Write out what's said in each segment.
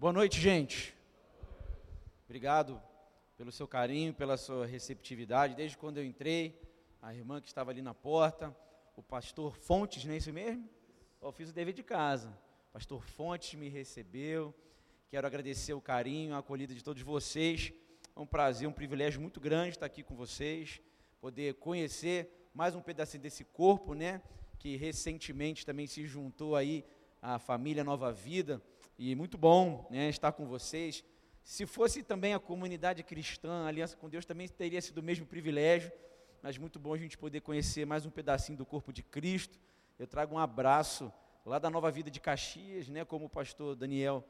Boa noite, gente. Obrigado pelo seu carinho, pela sua receptividade. Desde quando eu entrei, a irmã que estava ali na porta, o pastor Fontes, não é isso mesmo? Eu fiz o dever de casa. O pastor Fontes me recebeu. Quero agradecer o carinho, a acolhida de todos vocês. É um prazer, um privilégio muito grande estar aqui com vocês, poder conhecer mais um pedacinho desse corpo, né? Que recentemente também se juntou aí à família Nova Vida e muito bom né, estar com vocês. Se fosse também a comunidade cristã, a aliança com Deus, também teria sido o mesmo privilégio, mas muito bom a gente poder conhecer mais um pedacinho do corpo de Cristo. Eu trago um abraço lá da Nova Vida de Caxias, né, como o pastor Daniel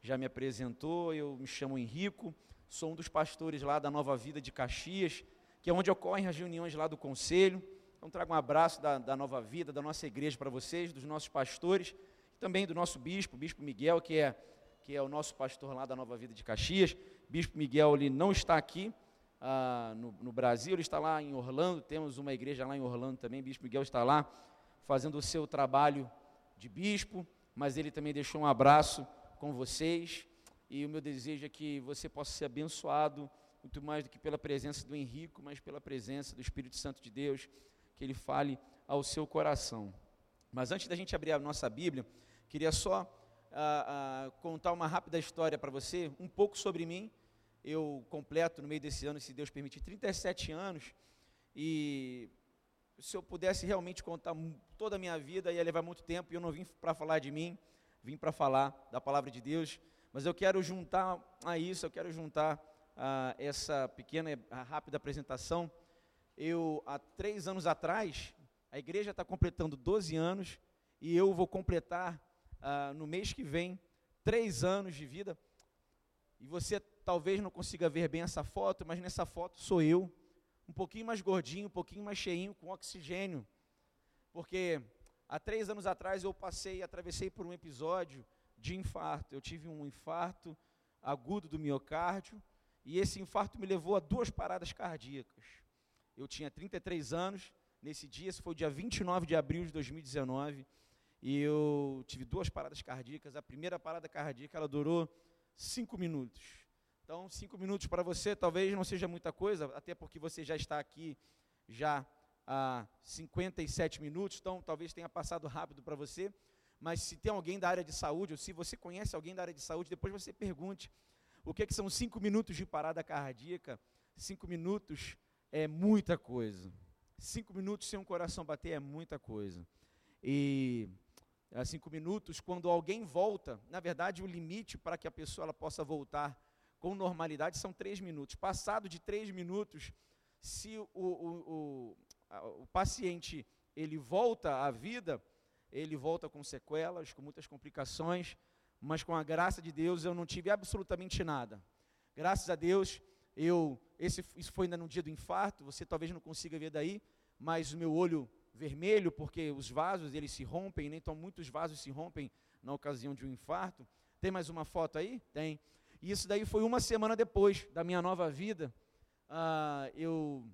já me apresentou, eu me chamo Henrico, sou um dos pastores lá da Nova Vida de Caxias, que é onde ocorrem as reuniões lá do conselho. Então trago um abraço da, da Nova Vida, da nossa igreja para vocês, dos nossos pastores também do nosso bispo, bispo Miguel, que é, que é o nosso pastor lá da Nova Vida de Caxias. Bispo Miguel, ele não está aqui ah, no, no, Brasil, ele está lá em Orlando, temos uma igreja lá em Orlando também, bispo Miguel está lá fazendo o seu trabalho de bispo, mas ele também deixou um abraço com vocês, e o meu desejo é que você possa ser abençoado, muito mais do que pela presença do Henrico, mas pela presença do Espírito Santo de Deus, que ele fale ao seu coração. Mas antes da gente abrir a nossa Bíblia, Queria só uh, uh, contar uma rápida história para você, um pouco sobre mim. Eu completo no meio desse ano, se Deus permitir, 37 anos. E se eu pudesse realmente contar toda a minha vida, ia levar muito tempo. E eu não vim para falar de mim, vim para falar da palavra de Deus. Mas eu quero juntar a isso, eu quero juntar a essa pequena, a rápida apresentação. Eu, há três anos atrás, a igreja está completando 12 anos e eu vou completar ah, no mês que vem, três anos de vida. E você talvez não consiga ver bem essa foto, mas nessa foto sou eu, um pouquinho mais gordinho, um pouquinho mais cheinho, com oxigênio. Porque há três anos atrás eu passei, atravessei por um episódio de infarto. Eu tive um infarto agudo do miocárdio e esse infarto me levou a duas paradas cardíacas. Eu tinha 33 anos nesse dia, esse foi o dia 29 de abril de 2019 e eu tive duas paradas cardíacas. A primeira parada cardíaca ela durou cinco minutos. Então, cinco minutos para você talvez não seja muita coisa, até porque você já está aqui já há 57 minutos, então talvez tenha passado rápido para você. Mas se tem alguém da área de saúde, ou se você conhece alguém da área de saúde, depois você pergunte o que, é que são cinco minutos de parada cardíaca. Cinco minutos é muita coisa. Cinco minutos sem um coração bater é muita coisa. E cinco minutos, quando alguém volta, na verdade o limite para que a pessoa ela possa voltar com normalidade são três minutos. Passado de três minutos, se o, o, o, o paciente ele volta à vida, ele volta com sequelas, com muitas complicações, mas com a graça de Deus eu não tive absolutamente nada. Graças a Deus, eu esse, isso foi ainda no dia do infarto, você talvez não consiga ver daí, mas o meu olho vermelho, porque os vasos eles se rompem, né? então muitos vasos se rompem na ocasião de um infarto. Tem mais uma foto aí? Tem. E isso daí foi uma semana depois da minha nova vida. Ah, eu,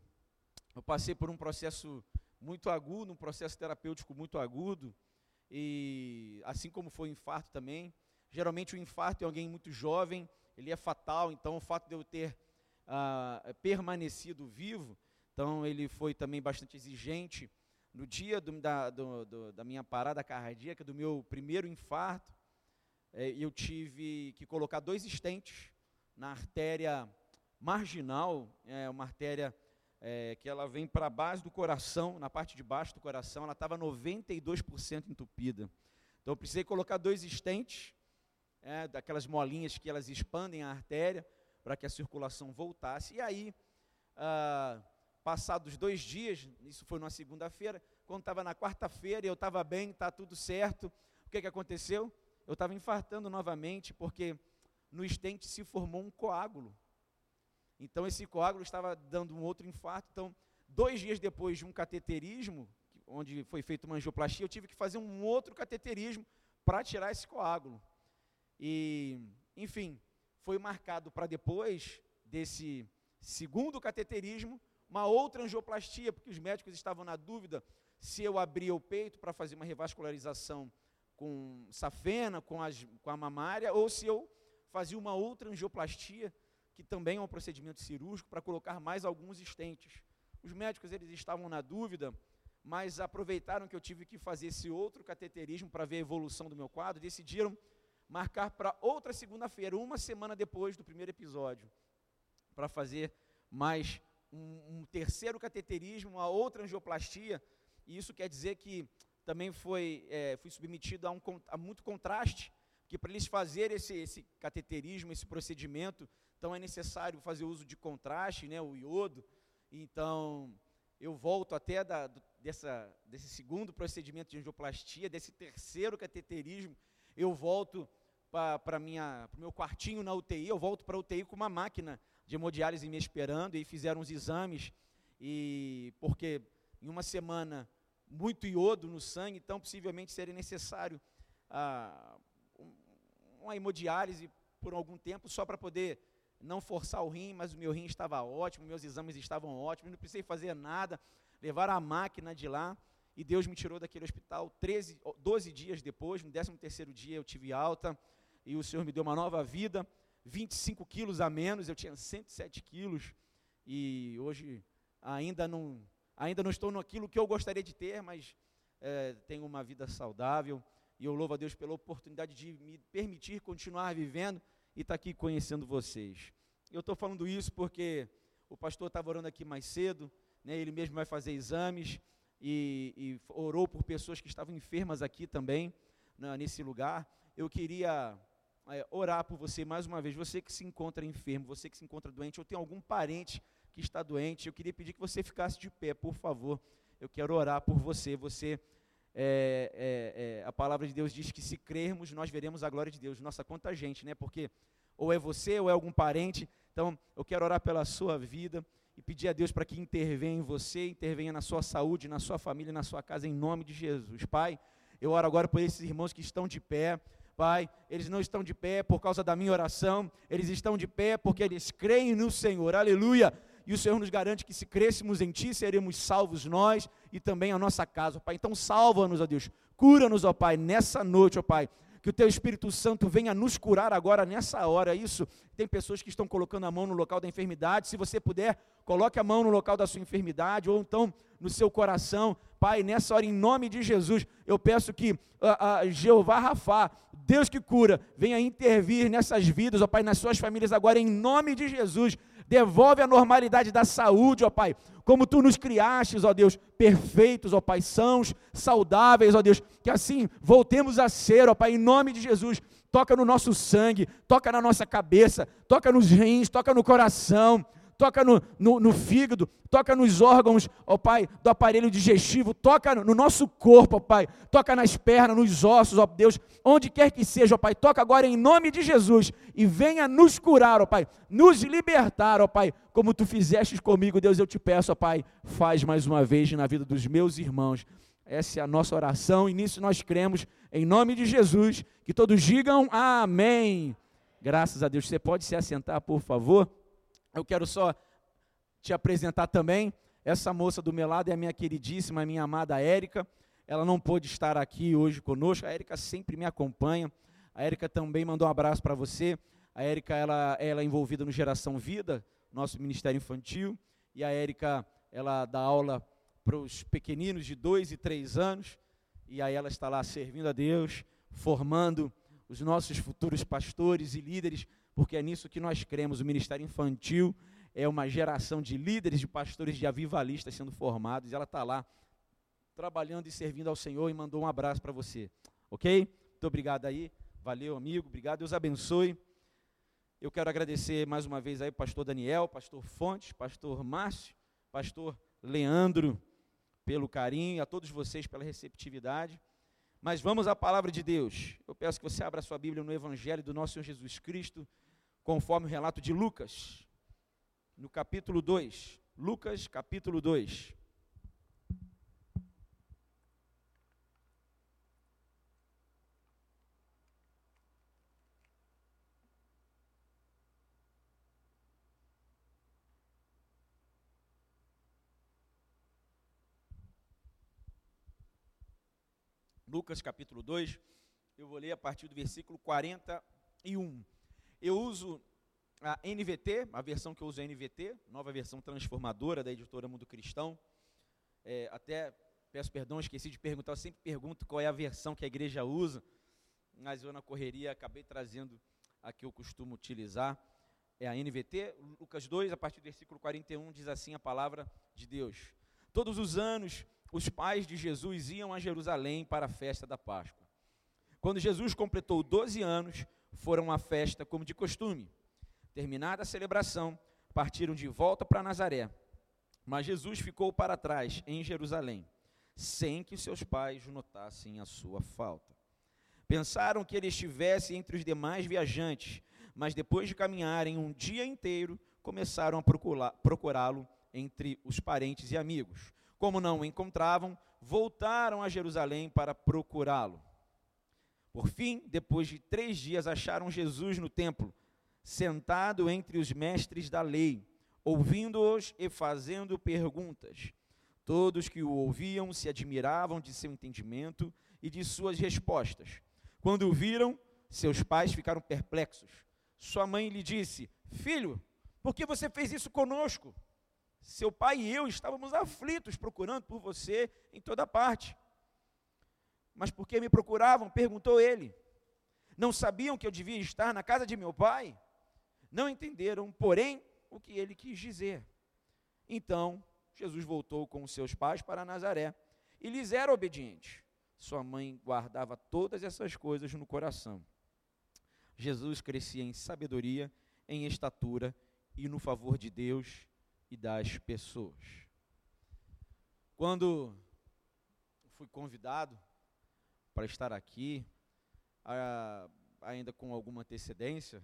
eu passei por um processo muito agudo, um processo terapêutico muito agudo, e assim como foi o infarto também. Geralmente o infarto é alguém muito jovem, ele é fatal, então o fato de eu ter ah, permanecido vivo, então ele foi também bastante exigente no dia do, da, do, do, da minha parada cardíaca, do meu primeiro infarto, é, eu tive que colocar dois estentes na artéria marginal, é uma artéria é, que ela vem para a base do coração, na parte de baixo do coração, ela estava 92% entupida. Então eu precisei colocar dois estentes, é, daquelas molinhas que elas expandem a artéria, para que a circulação voltasse. E aí, ah, passados dois dias, isso foi numa segunda-feira, quando estava na quarta-feira e eu estava bem, está tudo certo, o que, que aconteceu? Eu estava infartando novamente, porque no estente se formou um coágulo. Então esse coágulo estava dando um outro infarto. Então, dois dias depois de um cateterismo, onde foi feita uma angioplastia, eu tive que fazer um outro cateterismo para tirar esse coágulo. E, enfim, foi marcado para depois desse segundo cateterismo uma outra angioplastia, porque os médicos estavam na dúvida se eu abria o peito para fazer uma revascularização com safena, com, as, com a mamária, ou se eu fazia uma outra angioplastia, que também é um procedimento cirúrgico, para colocar mais alguns estentes. Os médicos eles estavam na dúvida, mas aproveitaram que eu tive que fazer esse outro cateterismo para ver a evolução do meu quadro, decidiram marcar para outra segunda-feira, uma semana depois do primeiro episódio, para fazer mais um, um, terceiro cateterismo, uma outra angioplastia, e isso quer dizer que também foi, é, fui submetido a, um, a muito contraste, porque para eles fazerem esse, esse cateterismo, esse procedimento, então é necessário fazer uso de contraste, né, o iodo, então eu volto até da, dessa, desse segundo procedimento de angioplastia, desse terceiro cateterismo, eu volto para o meu quartinho na UTI, eu volto para a UTI com uma máquina de hemodiálise me esperando e fizeram os exames, e porque em uma semana muito iodo no sangue, então possivelmente seria necessário ah, uma hemodiálise por algum tempo só para poder não forçar o rim, mas o meu rim estava ótimo, meus exames estavam ótimos, não precisei fazer nada, levar a máquina de lá, e Deus me tirou daquele hospital 13, 12 dias depois, no 13 terceiro dia eu tive alta, e o Senhor me deu uma nova vida, 25 quilos a menos, eu tinha 107 quilos, e hoje ainda não, ainda não estou naquilo que eu gostaria de ter, mas é, tenho uma vida saudável, e eu louvo a Deus pela oportunidade de me permitir continuar vivendo e estar tá aqui conhecendo vocês. Eu estou falando isso porque o pastor estava orando aqui mais cedo, né, ele mesmo vai fazer exames, e, e orou por pessoas que estavam enfermas aqui também, né, nesse lugar. Eu queria é, orar por você mais uma vez, você que se encontra enfermo, você que se encontra doente, ou tem algum parente que está doente, eu queria pedir que você ficasse de pé, por favor. Eu quero orar por você. Você, é, é, é, a palavra de Deus diz que se crermos, nós veremos a glória de Deus. Nossa, quanta gente, né? Porque ou é você ou é algum parente. Então, eu quero orar pela sua vida e pedir a Deus para que intervenha em você, intervenha na sua saúde, na sua família, na sua casa, em nome de Jesus. Pai, eu oro agora por esses irmãos que estão de pé. Pai, eles não estão de pé por causa da minha oração, eles estão de pé porque eles creem no Senhor, aleluia. E o Senhor nos garante que se crescemos em Ti, seremos salvos nós e também a nossa casa, Pai. Então salva-nos, ó Deus, cura-nos, ó Pai, nessa noite, ó Pai que o teu Espírito Santo venha nos curar agora nessa hora. Isso, tem pessoas que estão colocando a mão no local da enfermidade. Se você puder, coloque a mão no local da sua enfermidade ou então no seu coração. Pai, nessa hora, em nome de Jesus, eu peço que a, a Jeová Rafá, Deus que cura, venha intervir nessas vidas, ó Pai, nas suas famílias agora, em nome de Jesus. Devolve a normalidade da saúde, ó Pai, como tu nos criastes, ó Deus, perfeitos, ó Pai, sãos, saudáveis, ó Deus, que assim voltemos a ser, ó Pai, em nome de Jesus. Toca no nosso sangue, toca na nossa cabeça, toca nos rins, toca no coração, toca no, no, no, fígado, toca nos órgãos, ó Pai, do aparelho digestivo, toca no, no nosso corpo, ó Pai, toca nas pernas, nos ossos, ó Deus, onde quer que seja, ó Pai, toca agora em nome de Jesus e venha nos curar, ó Pai, nos libertar, ó Pai, como tu fizeste comigo, Deus, eu te peço, ó Pai, faz mais uma vez na vida dos meus irmãos. Essa é a nossa oração e nisso nós cremos, em nome de Jesus, que todos digam amém. Graças a Deus. Você pode se assentar, por favor? Eu quero só te apresentar também. Essa moça do meu lado é a minha queridíssima, minha amada Érica. Ela não pôde estar aqui hoje conosco. A Érica sempre me acompanha. A Érica também mandou um abraço para você. A Érica ela, ela é envolvida no Geração Vida, nosso ministério infantil. E a Érica ela dá aula para os pequeninos de dois e três anos. E aí ela está lá servindo a Deus, formando os nossos futuros pastores e líderes porque é nisso que nós cremos. O ministério infantil é uma geração de líderes, de pastores, de avivalistas sendo formados, e ela está lá trabalhando e servindo ao Senhor e mandou um abraço para você. Ok? Muito obrigado aí. Valeu, amigo. Obrigado. Deus abençoe. Eu quero agradecer mais uma vez aí pastor Daniel, pastor Fontes, pastor Márcio, pastor Leandro, pelo carinho, a todos vocês pela receptividade. Mas vamos à palavra de Deus. Eu peço que você abra sua Bíblia no Evangelho do nosso Senhor Jesus Cristo, conforme o relato de Lucas, no capítulo 2. Lucas, capítulo 2. Lucas capítulo 2, eu vou ler a partir do versículo 41. Eu uso a NVT, a versão que eu uso é a NVT, nova versão transformadora da editora Mundo Cristão. É, até peço perdão, esqueci de perguntar, eu sempre pergunto qual é a versão que a igreja usa, mas eu na correria acabei trazendo a que eu costumo utilizar. É a NVT, Lucas 2, a partir do versículo 41, diz assim a palavra de Deus. Todos os anos, os pais de Jesus iam a Jerusalém para a festa da Páscoa. Quando Jesus completou 12 anos, foram à festa como de costume. Terminada a celebração, partiram de volta para Nazaré. Mas Jesus ficou para trás, em Jerusalém, sem que seus pais notassem a sua falta. Pensaram que ele estivesse entre os demais viajantes, mas depois de caminharem um dia inteiro, começaram a procurá-lo entre os parentes e amigos. Como não o encontravam, voltaram a Jerusalém para procurá-lo. Por fim, depois de três dias, acharam Jesus no templo sentado entre os mestres da lei, ouvindo-os e fazendo perguntas. Todos que o ouviam se admiravam de seu entendimento e de suas respostas. Quando o viram, seus pais ficaram perplexos. Sua mãe lhe disse: Filho, por que você fez isso conosco? Seu pai e eu estávamos aflitos procurando por você em toda parte. Mas por que me procuravam? perguntou ele. Não sabiam que eu devia estar na casa de meu pai? Não entenderam, porém, o que ele quis dizer. Então, Jesus voltou com seus pais para Nazaré e lhes era obediente. Sua mãe guardava todas essas coisas no coração. Jesus crescia em sabedoria, em estatura e no favor de Deus e das pessoas. Quando fui convidado para estar aqui, ainda com alguma antecedência,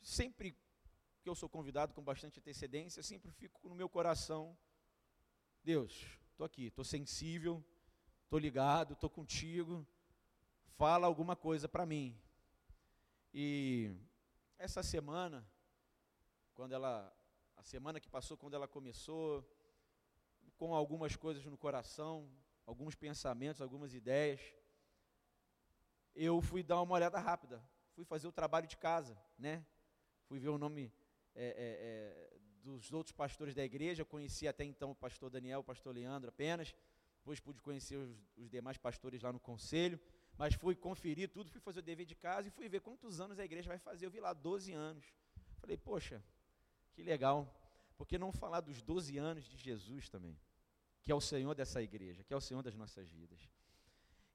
sempre que eu sou convidado com bastante antecedência, sempre fico no meu coração, Deus, estou aqui, estou sensível, estou ligado, estou contigo, fala alguma coisa para mim. E essa semana, quando ela, a semana que passou, quando ela começou, com algumas coisas no coração, alguns pensamentos, algumas ideias, eu fui dar uma olhada rápida, fui fazer o trabalho de casa, né? fui ver o nome é, é, é, dos outros pastores da igreja, conheci até então o pastor Daniel, o pastor Leandro apenas, depois pude conhecer os, os demais pastores lá no conselho, mas fui conferir tudo, fui fazer o dever de casa e fui ver quantos anos a igreja vai fazer. Eu vi lá 12 anos. Falei, poxa, que legal. Por que não falar dos 12 anos de Jesus também? Que é o Senhor dessa igreja, que é o Senhor das nossas vidas.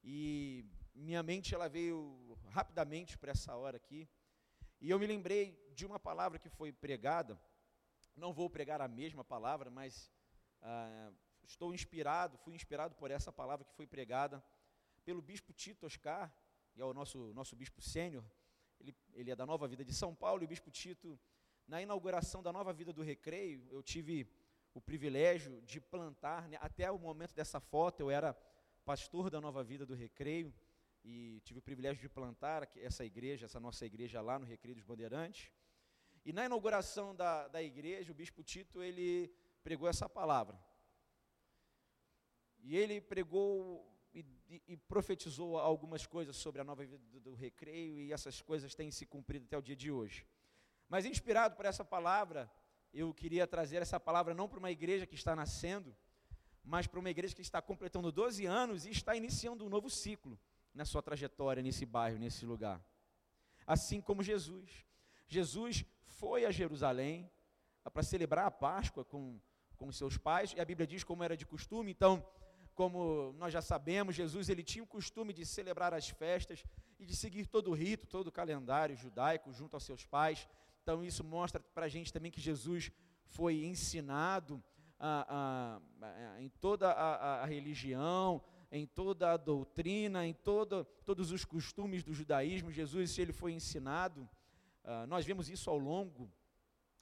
E minha mente ela veio rapidamente para essa hora aqui. E eu me lembrei de uma palavra que foi pregada, não vou pregar a mesma palavra, mas ah, estou inspirado, fui inspirado por essa palavra que foi pregada pelo bispo Tito Oscar, que é o nosso, nosso bispo sênior, ele, ele é da Nova Vida de São Paulo, e o bispo Tito, na inauguração da Nova Vida do Recreio, eu tive o privilégio de plantar, né, até o momento dessa foto eu era pastor da Nova Vida do Recreio, e tive o privilégio de plantar essa igreja, essa nossa igreja lá no Recreio dos Bandeirantes. E na inauguração da, da igreja, o bispo Tito, ele pregou essa palavra. E ele pregou e, e, profetizou algumas coisas sobre a nova vida do, do recreio, e essas coisas têm se cumprido até o dia de hoje. Mas inspirado por essa palavra, eu queria trazer essa palavra não para uma igreja que está nascendo, mas para uma igreja que está completando 12 anos e está iniciando um novo ciclo na sua trajetória nesse bairro, nesse lugar. Assim como Jesus. Jesus foi a Jerusalém ah, para celebrar a Páscoa com, com seus pais, e a Bíblia diz como era de costume, então, como nós já sabemos, Jesus ele tinha o costume de celebrar as festas e de seguir todo o rito, todo o calendário judaico junto aos seus pais. Então, isso mostra para a gente também que Jesus foi ensinado a, a, a, em toda a, religião, em toda a doutrina, em todo, todos os costumes do judaísmo, Jesus ele foi ensinado. Uh, nós vemos isso ao longo,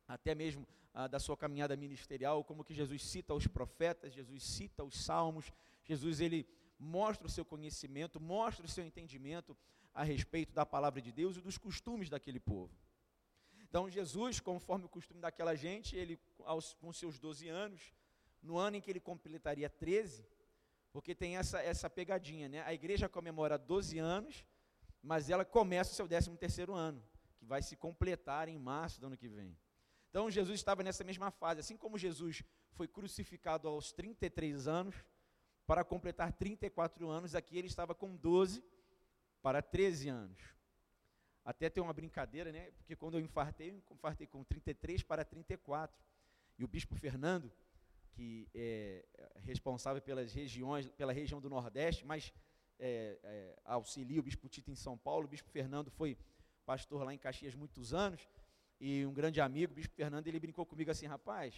até mesmo uh, da sua caminhada ministerial, como que Jesus cita os profetas, Jesus cita os salmos, Jesus ele mostra o seu conhecimento, mostra o seu entendimento a respeito da palavra de Deus e dos costumes daquele povo. Então Jesus, conforme o costume daquela gente, ele aos, com seus 12 anos, no ano em que ele completaria 13, porque tem essa, essa pegadinha, né? A igreja comemora 12 anos, mas ela começa o seu 13 terceiro ano, que vai se completar em março do ano que vem. Então Jesus estava nessa mesma fase, assim como Jesus foi crucificado aos 33 anos, para completar 34 anos, aqui ele estava com 12 para 13 anos. Até tem uma brincadeira, né? Porque quando eu infartei, eu infartei com 33 para 34. E o bispo Fernando, que é responsável pelas regiões, pela região do Nordeste, mas é, é, auxilia o bispo Tito em São Paulo. O bispo Fernando foi pastor lá em Caxias muitos anos e um grande amigo, o bispo Fernando, ele brincou comigo assim, rapaz,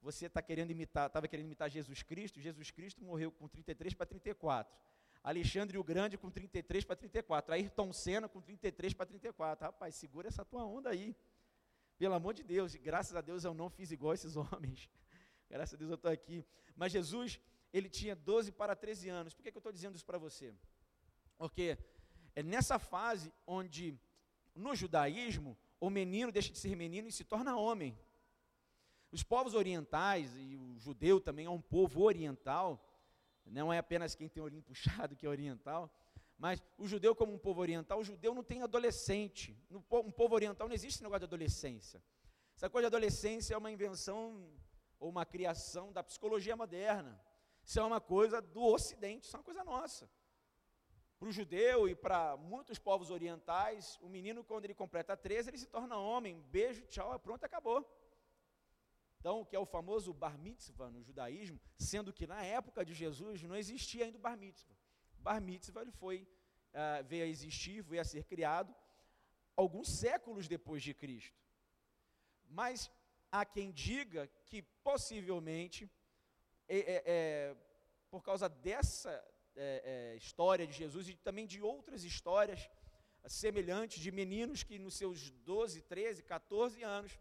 você está querendo imitar, estava querendo imitar Jesus Cristo, Jesus Cristo morreu com 33 para 34. Alexandre o Grande com 33 para 34. Ayrton Senna com 33 para 34. Rapaz, segura essa tua onda aí. Pelo amor de Deus, graças a Deus eu não fiz igual esses homens. Graças a Deus eu estou aqui. Mas Jesus, ele tinha 12 para 13 anos. Por que, que eu estou dizendo isso para você? Porque é nessa fase onde, no judaísmo, o menino deixa de ser menino e se torna homem. Os povos orientais, e o judeu também é um povo oriental, não é apenas quem tem olhinho puxado que é oriental, mas o judeu, como um povo oriental, o judeu não tem adolescente. No, um povo oriental não existe negócio de adolescência. Essa coisa de adolescência é uma invenção ou uma criação da psicologia moderna. Isso é uma coisa do Ocidente, isso é uma coisa nossa. Para o judeu e para muitos povos orientais, o menino, quando ele completa 13, ele se torna homem. Beijo, tchau, pronto, acabou. Então, que é o famoso bar mitzvah no judaísmo, sendo que na época de Jesus não existia ainda o bar mitzvah. Bar mitzvah ele foi, uh, veio a existir, veio a ser criado alguns séculos depois de Cristo. Mas há quem diga que possivelmente, é, é, é, por causa dessa é, é, história de Jesus e também de outras histórias semelhantes de meninos que nos seus 12, 13, 14 anos,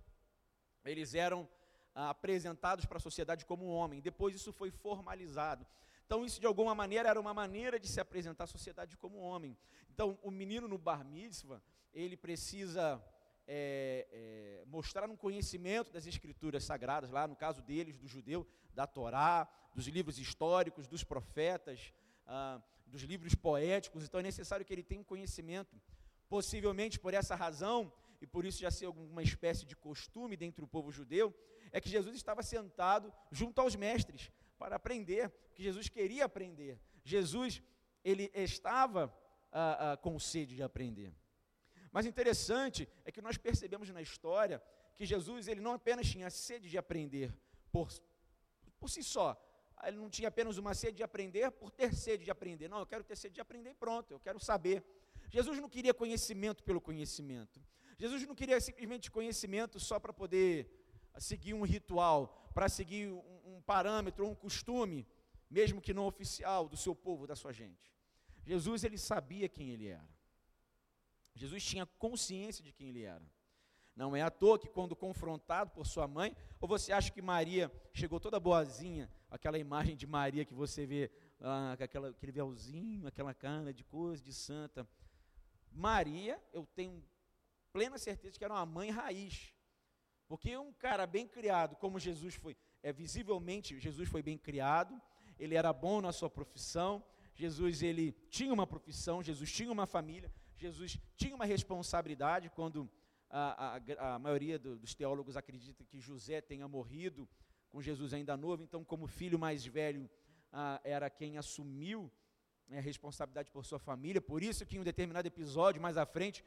eles eram apresentados para a sociedade como homem. Depois isso foi formalizado. Então, isso de alguma maneira era uma maneira de se apresentar à sociedade como homem. Então, o menino no bar mitzvah, ele precisa é, é, mostrar um conhecimento das escrituras sagradas, lá no caso deles, do judeu, da Torá, dos livros históricos, dos profetas, ah, dos livros poéticos. Então, é necessário que ele tenha um conhecimento. Possivelmente por essa razão, e por isso já ser alguma espécie de costume dentro do povo judeu, é que Jesus estava sentado junto aos mestres para aprender, porque Jesus queria aprender. Jesus, ele estava ah, ah, com sede de aprender. Mas interessante é que nós percebemos na história que Jesus, ele não apenas tinha sede de aprender por, por si só, ele não tinha apenas uma sede de aprender por ter sede de aprender. Não, eu quero ter sede de aprender e pronto, eu quero saber. Jesus não queria conhecimento pelo conhecimento. Jesus não queria simplesmente conhecimento só para poder seguir um ritual, para seguir um, um parâmetro, um costume, mesmo que não oficial, do seu povo, da sua gente. Jesus, ele sabia quem ele era. Jesus tinha consciência de quem ele era. Não é à toa que, quando confrontado por sua mãe, ou você acha que Maria chegou toda boazinha, aquela imagem de Maria que você vê, ah, aquela, aquele véuzinho, aquela cara de coisa, de santa. Maria, eu tenho plena certeza que era uma mãe raiz. Porque um cara bem criado, como Jesus foi, é visivelmente Jesus foi bem criado, ele era bom na sua profissão, Jesus ele tinha uma profissão, Jesus tinha uma família, Jesus tinha uma responsabilidade quando a, a, a maioria do, dos teólogos acredita que José tenha morrido com Jesus ainda novo, então como filho mais velho era quem assumiu né, a responsabilidade por sua família, por isso que em um determinado episódio mais à frente,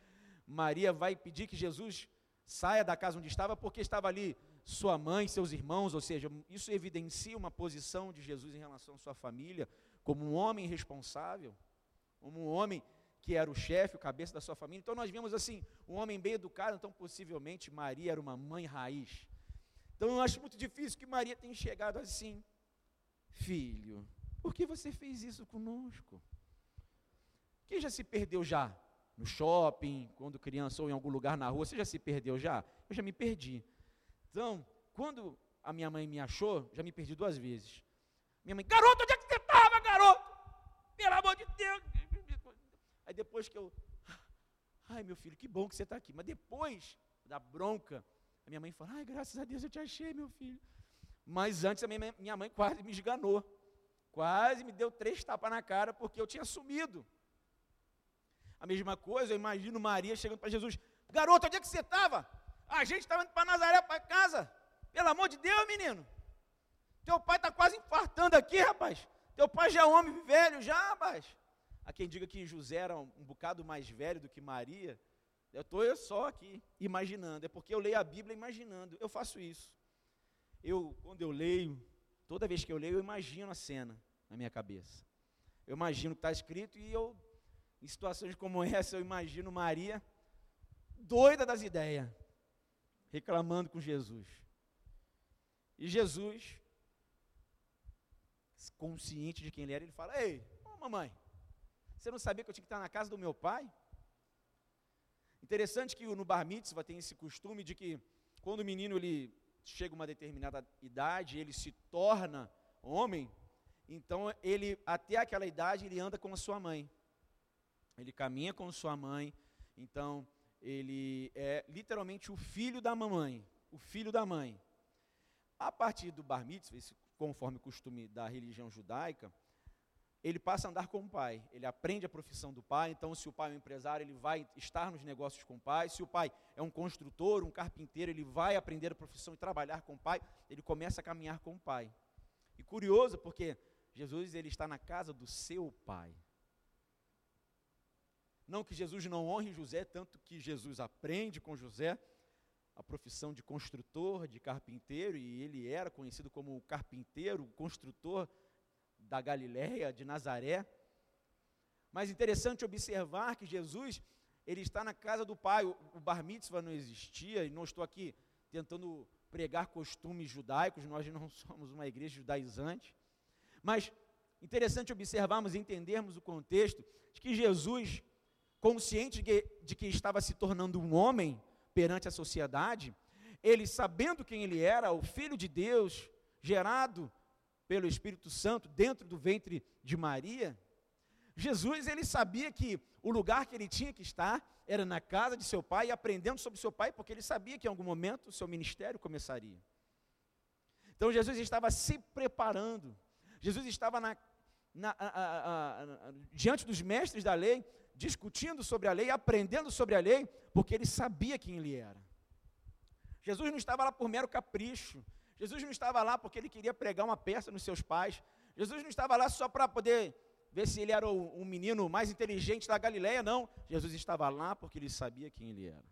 Maria vai pedir que Jesus saia da casa onde estava, porque estava ali sua mãe, seus irmãos, ou seja, isso evidencia uma posição de Jesus em relação à sua família, como um homem responsável, como um homem que era o chefe, o cabeça da sua família. Então nós vimos assim, um homem bem educado, então possivelmente Maria era uma mãe raiz. Então eu acho muito difícil que Maria tenha chegado assim, filho, por que você fez isso conosco? Quem já se perdeu já? No shopping, quando criança ou em algum lugar na rua, você já se perdeu já? Eu já me perdi. Então, quando a minha mãe me achou, já me perdi duas vezes. Minha mãe, garoto, onde é que você estava, garoto? Pelo amor de Deus. Aí depois que eu, ai meu filho, que bom que você está aqui. Mas depois da bronca, a minha mãe fala, ai graças a Deus eu te achei, meu filho. Mas antes a minha, minha mãe quase me esganou. Quase me deu três tapas na cara porque eu tinha sumido. A mesma coisa, eu imagino Maria chegando para Jesus: Garoto, onde é que você estava? A gente estava indo para Nazaré, para casa. Pelo amor de Deus, menino. Teu pai está quase infartando aqui, rapaz. Teu pai já é homem velho, já, rapaz. Há quem diga que José era um, um bocado mais velho do que Maria. Eu estou só aqui imaginando. É porque eu leio a Bíblia imaginando. Eu faço isso. Eu, quando eu leio, toda vez que eu leio, eu imagino a cena na minha cabeça. Eu imagino o que está escrito e eu, em situações como essa, eu imagino Maria doida das ideias, reclamando com Jesus. E Jesus, consciente de quem ele era, ele fala: Ei, ô mamãe, você não sabia que eu tinha que estar na casa do meu pai? Interessante que no bar mitzvah tem esse costume de que quando o menino ele chega a uma determinada idade, ele se torna homem, então ele até aquela idade ele anda com a sua mãe. Ele caminha com sua mãe, então ele é literalmente o filho da mamãe, o filho da mãe. A partir do bar mitzvah, conforme o costume da religião judaica, ele passa a andar com o pai, ele aprende a profissão do pai, então se o pai é um empresário, ele vai estar nos negócios com o pai, se o pai é um construtor, um carpinteiro, ele vai aprender a profissão e trabalhar com o pai, ele começa a caminhar com o pai. E curioso, porque Jesus ele está na casa do seu pai. Não que Jesus não honre José, tanto que Jesus aprende com José a profissão de construtor, de carpinteiro, e ele era conhecido como o carpinteiro, o construtor da Galiléia, de Nazaré. Mas interessante observar que Jesus, ele está na casa do pai, o, o bar mitzvah não existia, e não estou aqui tentando pregar costumes judaicos, nós não somos uma igreja judaizante. Mas interessante observarmos e entendermos o contexto de que Jesus, consciente de que, estava se tornando um homem perante a sociedade, ele sabendo quem ele era, o Filho de Deus, gerado pelo Espírito Santo dentro do ventre de Maria, Jesus ele sabia que o lugar que ele tinha que estar era na casa de seu pai, aprendendo sobre seu pai, porque ele sabia que em algum momento o seu ministério começaria. Então Jesus estava se preparando, Jesus estava na, na, a, a, a, diante dos mestres da lei, discutindo sobre a lei, aprendendo sobre a lei, porque ele sabia quem ele era. Jesus não estava lá por mero capricho, Jesus não estava lá porque ele queria pregar uma peça nos seus pais. Jesus não estava lá só para poder ver se ele era um menino mais inteligente da Galileia, não. Jesus estava lá porque ele sabia quem ele era.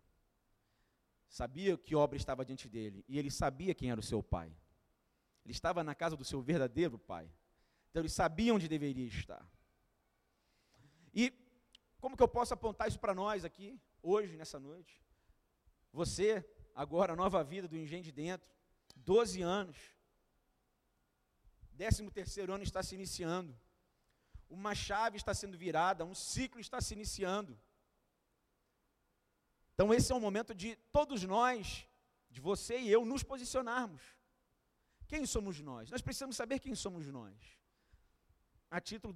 Sabia que obra estava diante dele. E ele sabia quem era o seu pai. Ele estava na casa do seu verdadeiro pai. Então ele sabia onde deveria estar. E como que eu posso apontar isso para nós aqui, hoje, nessa noite? Você, agora, nova vida do Engenho de Dentro, 12 anos. 13 terceiro ano está se iniciando. Uma chave está sendo virada, um ciclo está se iniciando. Então esse é o momento de todos nós, de você e eu, nos posicionarmos. Quem somos nós? Nós precisamos saber quem somos nós. A título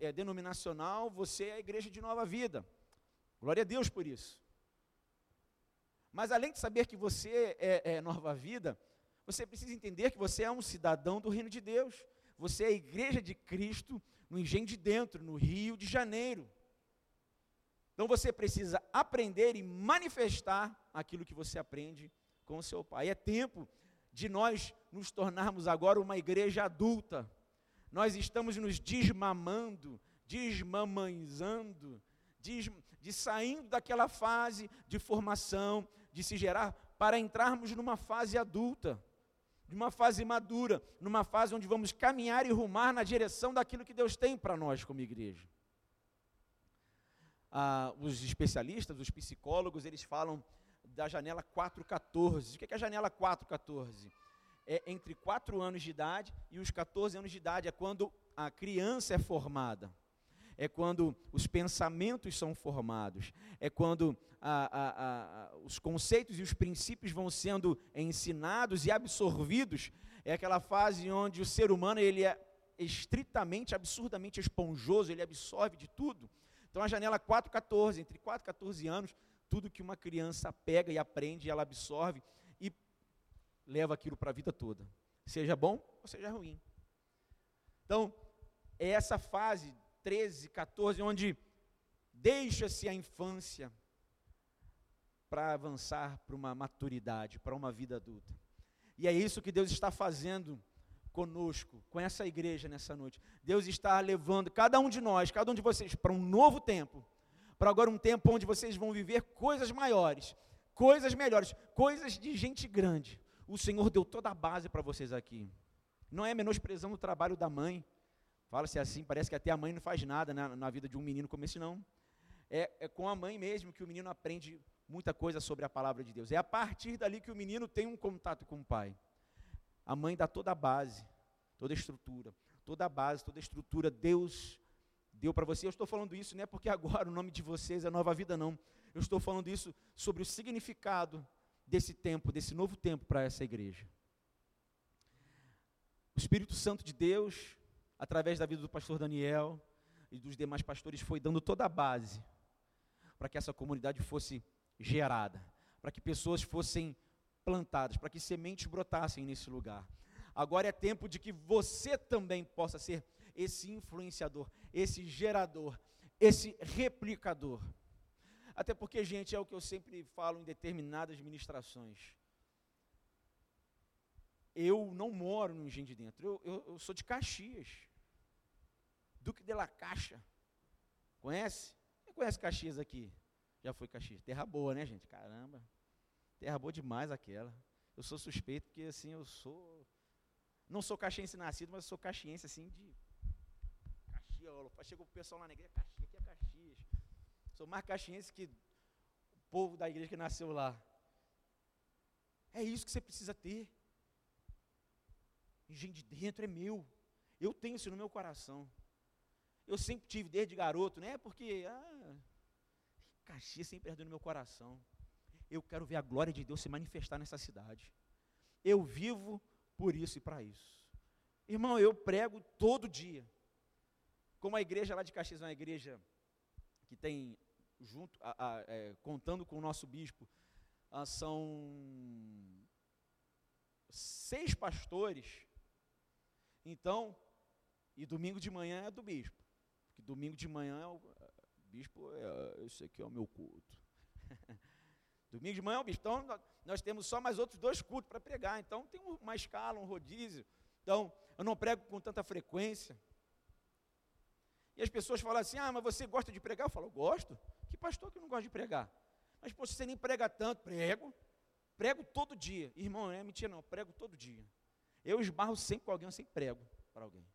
é, denominacional, você é a igreja de nova vida. Glória a Deus por isso. Mas além de saber que você é, é nova vida, você precisa entender que você é um cidadão do reino de Deus. Você é a igreja de Cristo no Engenho de Dentro, no Rio de Janeiro. Então você precisa aprender e manifestar aquilo que você aprende com o seu pai. É tempo de nós nos tornarmos agora uma igreja adulta. Nós estamos nos desmamando, desmamanzando, des, de saindo daquela fase de formação, de se gerar, para entrarmos numa fase adulta de uma fase madura, numa fase onde vamos caminhar e rumar na direção daquilo que Deus tem para nós como igreja. Ah, os especialistas, os psicólogos, eles falam da janela 414. O que é a janela 414? É entre 4 anos de idade e os 14 anos de idade, é quando a criança é formada é quando os pensamentos são formados, é quando a, a, a, os conceitos e os princípios vão sendo ensinados e absorvidos. É aquela fase onde o ser humano ele é estritamente, absurdamente esponjoso, ele absorve de tudo. Então a janela 4 14, entre 4 e 14 anos, tudo que uma criança pega e aprende, ela absorve leva aquilo para a vida toda, seja bom ou seja ruim. Então, é essa fase 13, 14, onde deixa-se a infância para avançar para uma maturidade, para uma vida adulta. E é isso que Deus está fazendo conosco, com essa igreja nessa noite. Deus está levando cada um de nós, cada um de vocês, para um novo tempo, para agora um tempo onde vocês vão viver coisas maiores, coisas melhores, coisas de gente grande. O Senhor deu toda a base para vocês aqui. Não é menosprezando o trabalho da mãe. Fala-se assim, parece que até a mãe não faz nada na, na vida de um menino como esse, não. É, é com a mãe mesmo que o menino aprende muita coisa sobre a palavra de Deus. É a partir dali que o menino tem um contato com o pai. A mãe dá toda a base, toda a estrutura, toda a base, toda a estrutura. Deus deu para você. Eu estou falando isso não é porque agora o nome de vocês é Nova Vida, não. Eu estou falando isso sobre o significado desse tempo, desse novo tempo para essa igreja. O Espírito Santo de Deus, através da vida do pastor Daniel e dos demais pastores, foi dando toda a base para que essa comunidade fosse gerada, para que pessoas fossem plantadas, para que sementes brotassem nesse lugar. Agora é tempo de que você também possa ser esse influenciador, esse gerador, esse replicador. Até porque, gente, é o que eu sempre falo em determinadas ministrações. Eu não moro no Engenho de Dentro, eu, eu, eu sou de Caxias. Duque de la Caixa. Conhece? Quem conhece Caxias aqui? Já foi Caxias. Terra boa, né, gente? Caramba. Terra boa demais aquela. Eu sou suspeito porque assim eu sou. Não sou caxiense nascido, mas sou caxiense assim de. Caxiolo. Chegou o pessoal lá na igreja, Caxias. Sou mais caxiense que o povo da igreja que nasceu lá. É isso que você precisa ter. Engenho de dentro é meu. Eu tenho isso no meu coração. Eu sempre tive desde garoto, né? Porque ah, Caxias sempre ardeu no meu coração. Eu quero ver a glória de Deus se manifestar nessa cidade. Eu vivo por isso e para isso. Irmão, eu prego todo dia. Como a igreja lá de Caxias é uma igreja que tem, junto, a, a, é, contando com o nosso bispo, a, ah, são seis pastores. Então, e domingo de manhã é do bispo. Porque domingo de manhã é o, bispo, é, esse aqui é o meu culto. Domingo de manhã, o bispo, então nós temos só mais outros dois cultos para pregar. Então tem uma escala, um rodízio. Então, eu não prego com tanta frequência. E as pessoas falam assim: ah, mas você gosta de pregar? Eu falo, gosto. Pastor que não gosta de pregar? Mas pô, você nem prega tanto, prego. Prego todo dia. Irmão, não é mentira, não, prego todo dia. Eu esbarro sempre com alguém, eu sempre prego para alguém.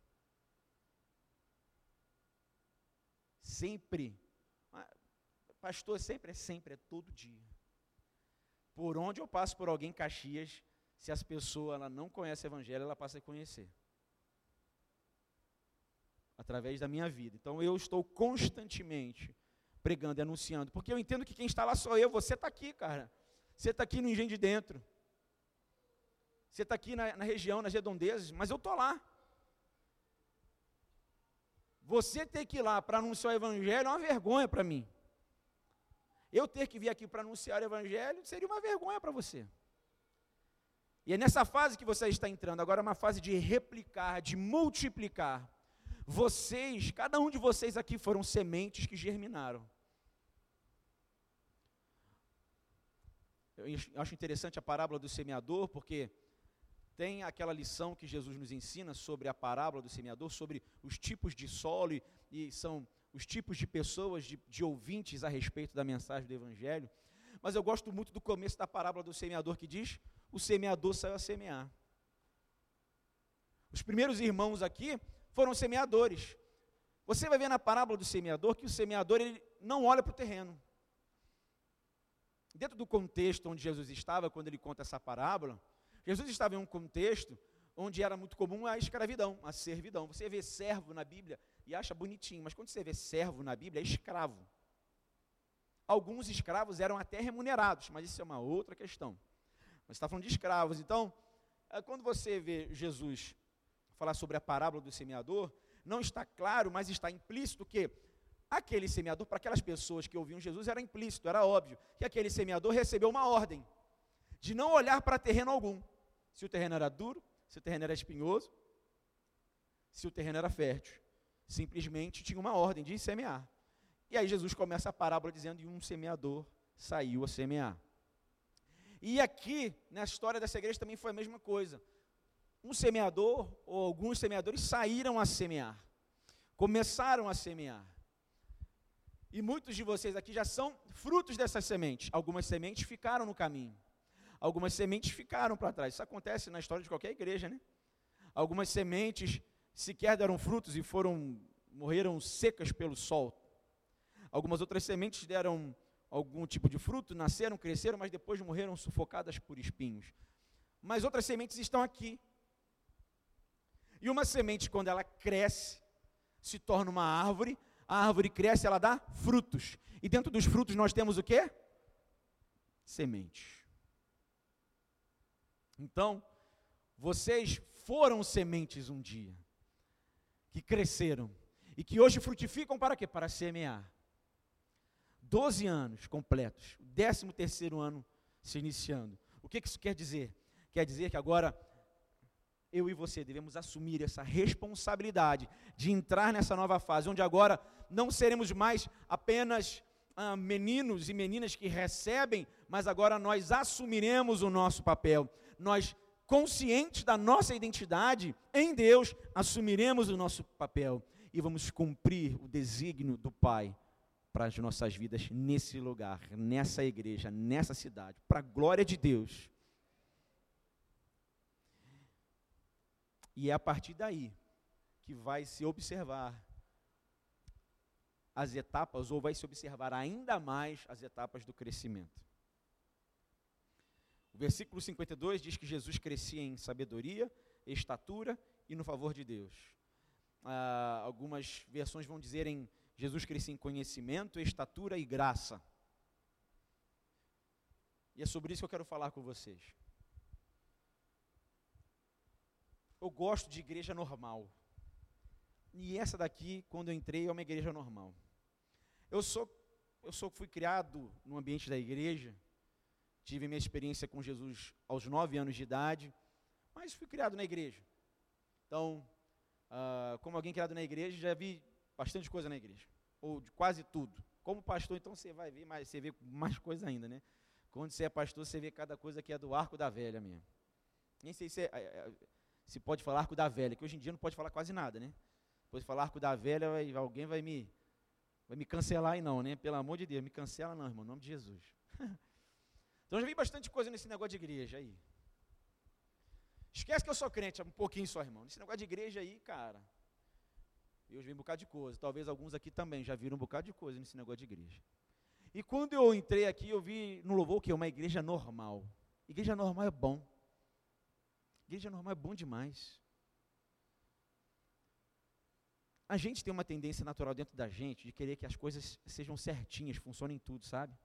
Sempre. Pastor, sempre é sempre, é todo dia. Por onde eu passo por alguém em Caxias, se as pessoas ela não conhecem o Evangelho, ela passa a conhecer. Através da minha vida. Então eu estou constantemente pregando e anunciando. Porque eu entendo que quem está lá sou eu, você está aqui, cara. Você está aqui no engenho de dentro. Você está aqui na, na, região, nas redondezas, mas eu estou lá. Você ter que ir lá para anunciar o Evangelho é uma vergonha para mim. Eu ter que vir aqui para anunciar o Evangelho seria uma vergonha para você. E é nessa fase que você está entrando, agora é uma fase de replicar, de multiplicar. Vocês, cada um de vocês aqui foram sementes que germinaram. Eu acho interessante a parábola do semeador, porque tem aquela lição que Jesus nos ensina sobre a parábola do semeador, sobre os tipos de solo, e, e são os tipos de pessoas, de, de ouvintes a respeito da mensagem do Evangelho. Mas eu gosto muito do começo da parábola do semeador que diz: o semeador saiu a semear. Os primeiros irmãos aqui foram semeadores. Você vai ver na parábola do semeador que o semeador ele não olha para o terreno. Dentro do contexto onde Jesus estava, quando ele conta essa parábola, Jesus estava em um contexto onde era muito comum a escravidão, a servidão. Você vê servo na Bíblia e acha bonitinho, mas quando você vê servo na Bíblia, é escravo. Alguns escravos eram até remunerados, mas isso é uma outra questão. Mas está falando de escravos. Então, é, quando você vê Jesus falar sobre a parábola do semeador, não está claro, mas está implícito que aquele semeador, para aquelas pessoas que ouviam Jesus, era implícito, era óbvio, que aquele semeador recebeu uma ordem de não olhar para terreno algum. Se o terreno era duro, se o terreno era espinhoso, se o terreno era fértil simplesmente tinha uma ordem de semear. E aí Jesus começa a parábola dizendo: e um semeador saiu a semear. E aqui, na história dessa igreja, também foi a mesma coisa. Um semeador, ou alguns semeadores, saíram a semear, começaram a semear. E muitos de vocês aqui já são frutos dessas sementes. Algumas sementes ficaram no caminho, algumas sementes ficaram para trás. Isso acontece na história de qualquer igreja, né? Algumas sementes sequer deram frutos e foram morreram secas pelo sol. Algumas outras sementes deram algum tipo de fruto, nasceram, cresceram, mas depois morreram sufocadas por espinhos. Mas outras sementes estão aqui. E uma semente, quando ela cresce, se torna uma árvore, a árvore cresce, ela dá frutos. E dentro dos frutos nós temos o quê? Sementes. Então, vocês foram sementes um dia, que cresceram, e que hoje frutificam para quê? Para semear. Doze anos completos, o décimo terceiro ano se iniciando. O que isso quer dizer? Quer dizer que agora eu e você devemos assumir essa responsabilidade de entrar nessa nova fase, onde agora não seremos mais apenas ah, meninos e meninas que recebem, mas agora nós assumiremos o nosso papel. Nós, conscientes da nossa identidade em Deus, assumiremos o nosso papel e vamos cumprir o desígnio do Pai para as nossas vidas nesse lugar, nessa igreja, nessa cidade, para a glória de Deus. E é a partir daí que vai se observar as etapas, ou vai se observar ainda mais as etapas do crescimento. O versículo 52 diz que Jesus crescia em sabedoria, estatura e no favor de Deus. Ah, algumas versões vão dizer em Jesus crescia em conhecimento, estatura e graça. E é sobre isso que eu quero falar com vocês. Eu gosto de igreja normal. E essa daqui, quando eu entrei, é uma igreja normal. Eu sou, eu sou, fui criado no ambiente da igreja, tive minha experiência com Jesus aos nove anos de idade, mas fui criado na igreja. Então, uh, como alguém criado na igreja, já vi bastante coisa na igreja, ou de quase tudo. Como pastor, então você vai ver mais, você vê mais coisa ainda, né? Quando você é pastor, você vê cada coisa que é do arco da velha mesmo. Nem sei se, é, é, é, se pode falar arco da velha, que hoje em dia não pode falar quase nada, né? Depois de falar arco da velha, vai, alguém vai me, vai me cancelar aí não, né? Pelo amor de Deus, me cancela não, irmão, em nome de Jesus. então já vi bastante coisa nesse negócio de igreja aí. Esquece que eu sou crente, um pouquinho só, irmão. Nesse negócio de igreja aí, cara, eu já vi um bocado de coisa. Talvez alguns aqui também já viram um bocado de coisa nesse negócio de igreja. E quando eu entrei aqui, eu vi no louvor que é uma igreja normal. Igreja normal é bom. Igreja normal é bom demais. A gente tem uma tendência natural dentro da gente de querer que as coisas sejam certinhas, funcionem tudo, sabe?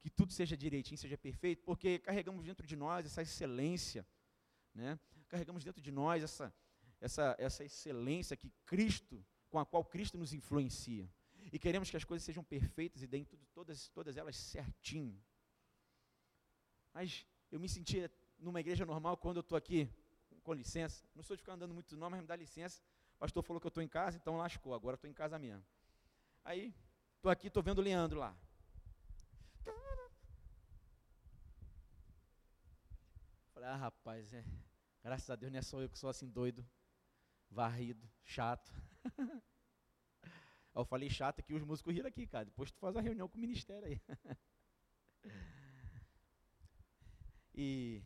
Que tudo seja direitinho, seja perfeito, porque carregamos dentro de nós essa excelência, né? Carregamos dentro de nós essa essa, essa excelência que Cristo, com a qual Cristo nos influencia. E queremos que as coisas sejam perfeitas e deem tudo, todas, todas elas certinho. Mas eu me sentia numa igreja normal quando eu estou aqui, com licença. Não sou de ficar andando muito não, mas me dá licença. O pastor falou que eu estou em casa, então lascou. Agora estou em casa mesmo. Aí, estou aqui, estou vendo o Leandro lá. Falei, ah, rapaz, é, graças a Deus não é só eu que sou assim doido varrido, chato. Eu falei chato que os músicos riram aqui, cara. Depois tu faz a reunião com o ministério aí. E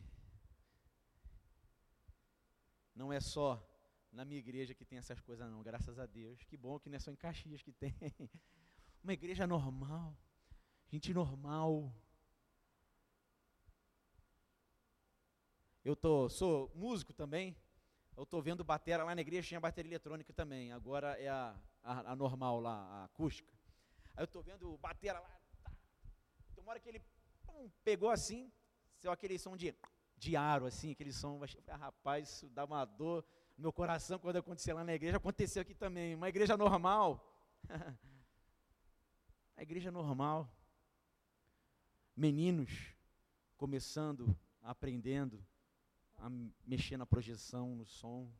não é só na minha igreja que tem essas coisas não, graças a Deus. Que bom que não é só em Caxias que tem. Uma igreja normal, gente normal. Eu tô, sou músico também, eu estou vendo batera lá na igreja, tinha bateria eletrônica também. Agora é a, a, a normal lá, a acústica. Aí eu estou vendo batera lá. Tá. Tem uma hora que ele pum, pegou assim, saiu aquele som de, de aro, assim, aquele som. Ah, rapaz, isso dá uma dor no meu coração quando acontecer lá na igreja. Aconteceu aqui também. Uma igreja normal. a igreja normal. Meninos começando, aprendendo a mexer na projeção, no som.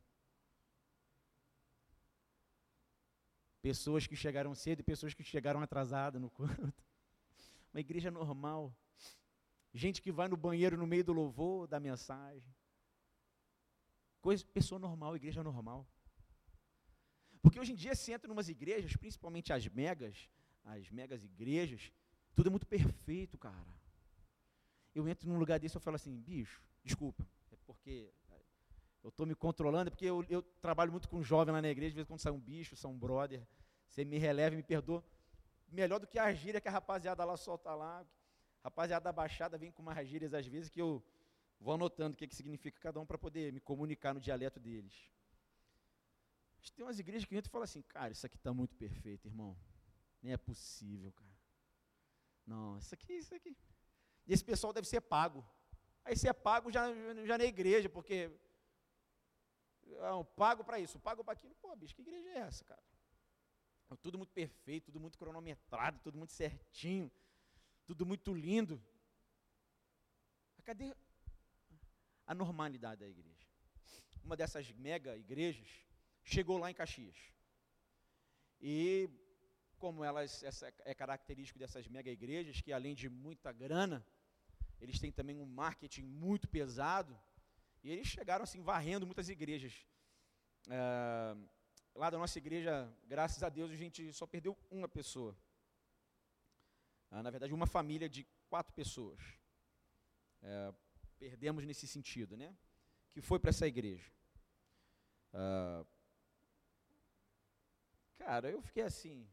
Pessoas que chegaram cedo e pessoas que chegaram atrasadas no culto. Uma igreja normal. Gente que vai no banheiro no meio do louvor, da mensagem. Coisa, pessoa normal, igreja normal. Porque hoje em dia você entra em umas igrejas, principalmente as megas, as megas igrejas, tudo é muito perfeito, cara. Eu entro num lugar desse e falo assim, bicho, desculpa, é porque eu estou me controlando, é porque eu, eu, trabalho muito com jovem lá na igreja, de vez em quando sai um bicho, sai um brother, você me releva me perdoa. Melhor do que a gíria que a rapaziada lá solta lá. Rapaziada da Baixada vem com umas gírias às vezes que eu vou anotando o que, que significa cada um para poder me comunicar no dialeto deles. Mas tem umas igrejas que a gente fala assim, cara, isso aqui está muito perfeito, irmão. Nem é possível, cara. Não, isso aqui, isso aqui. E esse pessoal deve ser pago. Aí você é pago já, já na igreja, porque ah, pago para isso, pago para aquilo. Pô, bicho, que igreja é essa, cara? É tudo muito perfeito, tudo muito cronometrado, tudo muito certinho, tudo muito lindo. Cadê a normalidade da igreja? Uma dessas mega igrejas chegou lá em Caxias. E como elas, essa é característico dessas mega igrejas, que além de muita grana, eles têm também um marketing muito pesado, e eles chegaram assim, varrendo muitas igrejas. É, lá da nossa igreja, graças a Deus, a gente só perdeu uma pessoa. Ah, na verdade, uma família de quatro pessoas. É, perdemos nesse sentido, né? Que foi para essa igreja. Ah, cara, eu fiquei assim.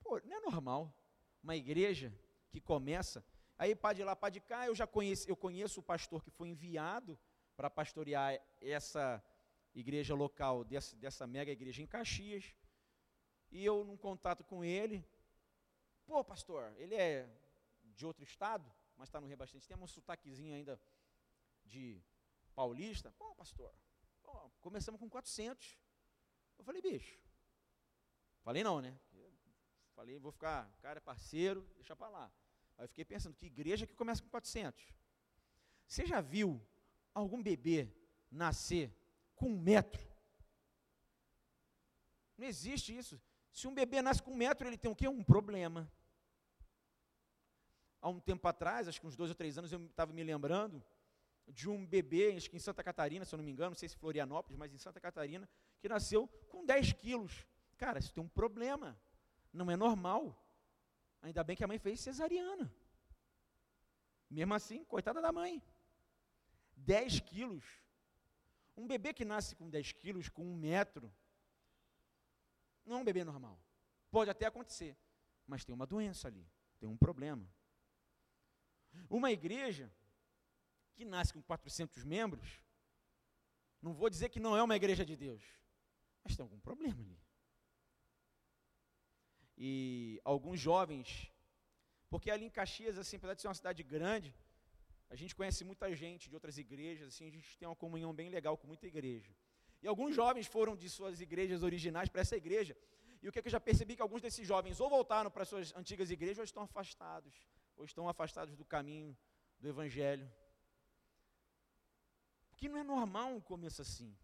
Pô, não é normal. Uma igreja que começa Aí, pá de lá, pá de cá, eu já conheço, eu conheço o pastor que foi enviado para pastorear essa igreja local, dessa, dessa mega igreja em Caxias. E eu, num contato com ele, pô, pastor, ele é de outro estado, mas está no Rebastante, tem um sotaquezinho ainda de paulista. Pô, pastor, pô, começamos com 400. Eu falei, bicho. Falei não, né? Falei, vou ficar, cara, parceiro, deixa para lá. Aí eu fiquei pensando, que igreja que começa com 400? Você já viu algum bebê nascer com um metro? Não existe isso. Se um bebê nasce com um metro, ele tem o quê? Um problema. Há um tempo atrás, acho que uns dois ou três anos, eu estava me lembrando de um bebê, acho que em Santa Catarina, se eu não me engano, não sei se Florianópolis, mas em Santa Catarina, que nasceu com 10 quilos. Cara, isso tem um problema. Não é normal. Ainda bem que a mãe fez cesariana. Mesmo assim, coitada da mãe. 10 quilos. Um bebê que nasce com 10 quilos, com um metro, não é um bebê normal. Pode até acontecer, mas tem uma doença ali, tem um problema. Uma igreja que nasce com 400 membros, não vou dizer que não é uma igreja de Deus, mas tem algum problema ali e alguns jovens, porque ali em Caxias, assim, apesar de ser uma cidade grande, a gente conhece muita gente de outras igrejas, assim, a gente tem uma comunhão bem legal com muita igreja. E alguns jovens foram de suas igrejas originais para essa igreja. E o que, é que eu já percebi que alguns desses jovens ou voltaram para suas antigas igrejas ou estão afastados, ou estão afastados do caminho do evangelho. Porque não é normal um começo assim.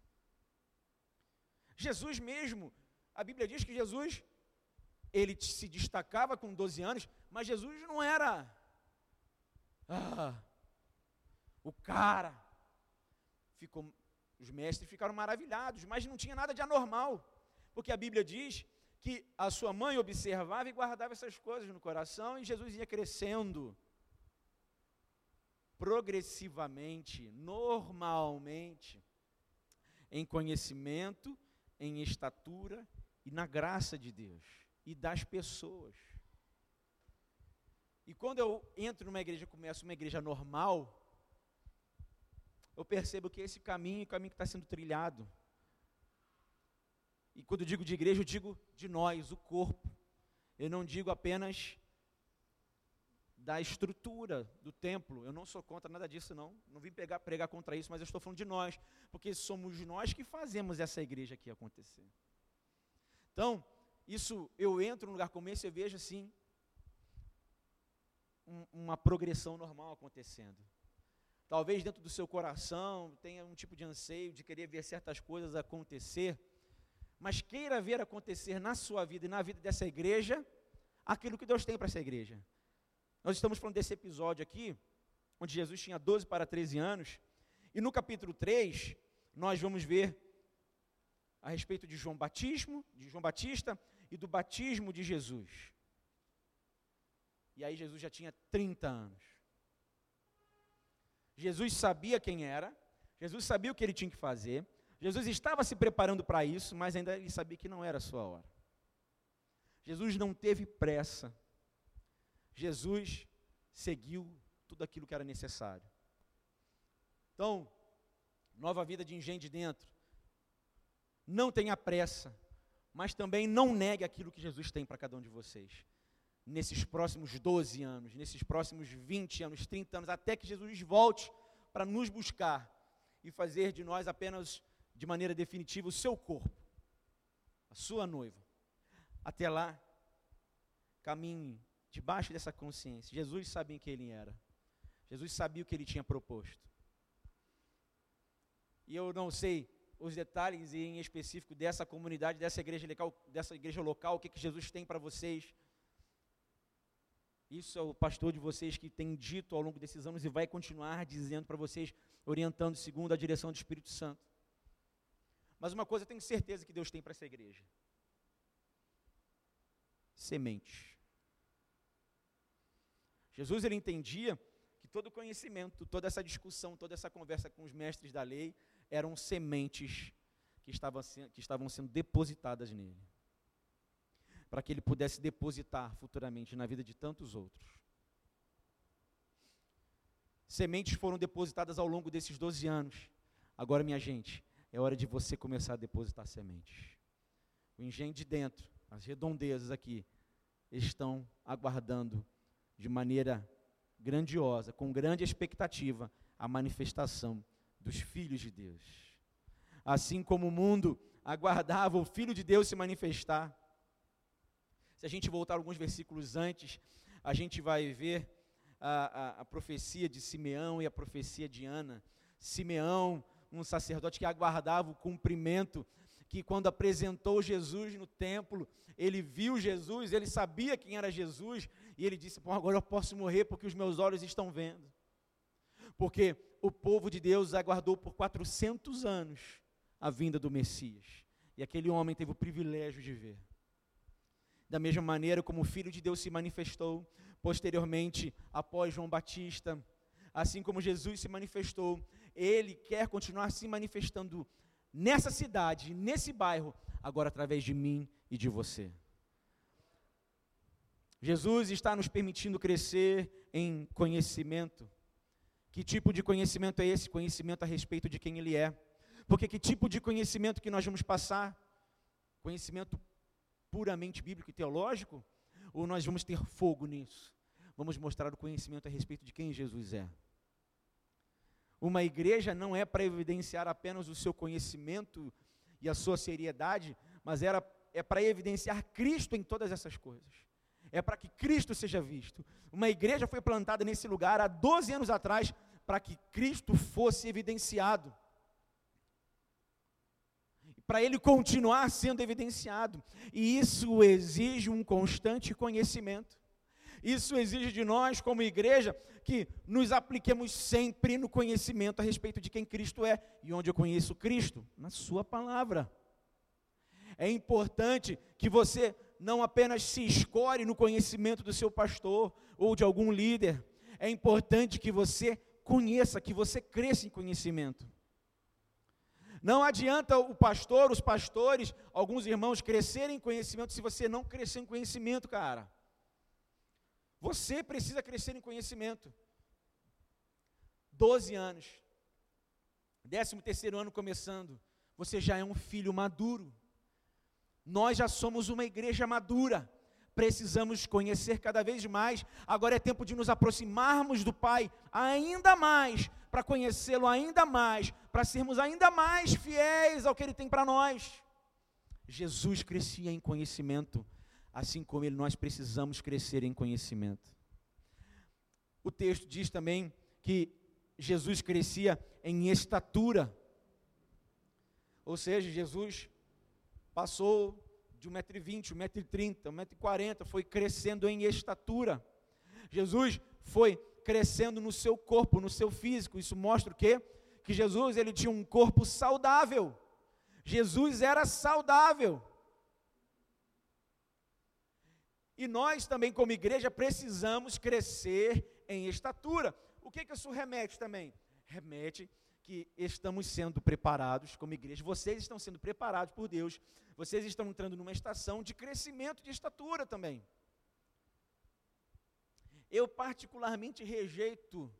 Jesus mesmo, a Bíblia diz que Jesus ele se destacava com 12 anos, mas Jesus não era ah, o cara. Ficou, os mestres ficaram maravilhados, mas não tinha nada de anormal, porque a Bíblia diz que a sua mãe observava e guardava essas coisas no coração e Jesus ia crescendo progressivamente, normalmente, em conhecimento, em estatura e na graça de Deus e das pessoas. E quando eu entro numa igreja, começo uma igreja normal, eu percebo que esse caminho é o caminho que está sendo trilhado. E quando eu digo de igreja, eu digo de nós, o corpo. Eu não digo apenas da estrutura do templo. Eu não sou contra nada disso, não. Não vim pegar, pregar contra isso, mas eu estou falando de nós. Porque somos nós que fazemos essa igreja aqui acontecer. Então, isso, eu entro num lugar como esse e vejo assim, um, uma progressão normal acontecendo. Talvez dentro do seu coração tenha um tipo de anseio de querer ver certas coisas acontecer, mas queira ver acontecer na sua vida e na vida dessa igreja aquilo que Deus tem para essa igreja. Nós estamos falando desse episódio aqui, onde Jesus tinha 12 para 13 anos, e no capítulo 3, nós vamos ver a respeito de João Batismo, de João Batista e do batismo de Jesus. E aí Jesus já tinha 30 anos. Jesus sabia quem era, Jesus sabia o que ele tinha que fazer, Jesus estava se preparando para isso, mas ainda ele sabia que não era a sua hora. Jesus não teve pressa. Jesus seguiu tudo aquilo que era necessário. Então, nova vida de engenho de dentro. Não tenha pressa, mas também não negue aquilo que Jesus tem para cada um de vocês. Nesses próximos 12 anos, nesses próximos 20 anos, 30 anos, até que Jesus volte para nos buscar e fazer de nós apenas de maneira definitiva o seu corpo, a sua noiva. Até lá, caminhe debaixo dessa consciência. Jesus sabia quem ele era. Jesus sabia o que ele tinha proposto. E eu não sei os detalhes em específico dessa comunidade, dessa igreja local, dessa igreja local, o que, que Jesus tem para vocês. Isso é o pastor de vocês que tem dito ao longo desses anos e vai continuar dizendo para vocês, orientando segundo a direção do Espírito Santo. Mas uma coisa eu tenho certeza que Deus tem para essa igreja: sementes. Jesus ele entendia que todo conhecimento, toda essa discussão, toda essa conversa com os mestres da lei eram sementes que estavam, que estavam sendo depositadas nele. Para que ele pudesse depositar futuramente na vida de tantos outros. Sementes foram depositadas ao longo desses 12 anos. Agora, minha gente, é hora de você começar a depositar sementes. O engenho de dentro, as redondezas aqui, estão aguardando de maneira grandiosa, com grande expectativa, a manifestação dos filhos de Deus. Assim como o mundo aguardava o Filho de Deus se manifestar. Se a gente voltar alguns versículos antes, a gente vai ver a, a, a profecia de Simeão e a profecia de Ana. Simeão, um sacerdote que aguardava o cumprimento que quando apresentou Jesus no templo, ele viu Jesus, ele sabia quem era Jesus, e ele disse: Bom, agora eu posso morrer porque os meus olhos estão vendo. Porque o povo de Deus aguardou por 400 anos a vinda do Messias, e aquele homem teve o privilégio de ver. Da mesma maneira como o Filho de Deus se manifestou posteriormente após João Batista, assim como Jesus se manifestou, ele quer continuar se manifestando nessa cidade, nesse bairro, agora através de mim e de você. Jesus está nos permitindo crescer em conhecimento. Que tipo de conhecimento é esse? Conhecimento a respeito de quem Ele é. Porque que tipo de conhecimento que nós vamos passar? Conhecimento puramente bíblico e teológico? Ou nós vamos ter fogo nisso? Vamos mostrar o conhecimento a respeito de quem Jesus é. Uma igreja não é para evidenciar apenas o seu conhecimento e a sua seriedade, mas era, é para evidenciar Cristo em todas essas coisas. É para que Cristo seja visto. Uma igreja foi plantada nesse lugar há 12 anos atrás para que Cristo fosse evidenciado. Para ele continuar sendo evidenciado. E isso exige um constante conhecimento. Isso exige de nós, como igreja, que nos apliquemos sempre no conhecimento a respeito de quem Cristo é. E onde eu conheço Cristo? Na Sua palavra. É importante que você não apenas se escore no conhecimento do seu pastor ou de algum líder, é importante que você conheça, que você cresça em conhecimento. Não adianta o pastor, os pastores, alguns irmãos crescerem em conhecimento se você não crescer em conhecimento, cara. Você precisa crescer em conhecimento. Doze anos, décimo terceiro ano começando, você já é um filho maduro. Nós já somos uma igreja madura. Precisamos conhecer cada vez mais. Agora é tempo de nos aproximarmos do Pai ainda mais, para conhecê-lo ainda mais, para sermos ainda mais fiéis ao que Ele tem para nós. Jesus crescia em conhecimento assim como ele, nós precisamos crescer em conhecimento. O texto diz também que Jesus crescia em estatura, ou seja, Jesus passou de 1,20m, 1,30m, 1,40m, foi crescendo em estatura. Jesus foi crescendo no seu corpo, no seu físico. Isso mostra o quê? Que Jesus ele tinha um corpo saudável. Jesus era saudável. E nós também, como igreja, precisamos crescer em estatura. O que, que isso remete também? Remete que estamos sendo preparados como igreja, vocês estão sendo preparados por Deus, vocês estão entrando numa estação de crescimento de estatura também. Eu particularmente rejeito,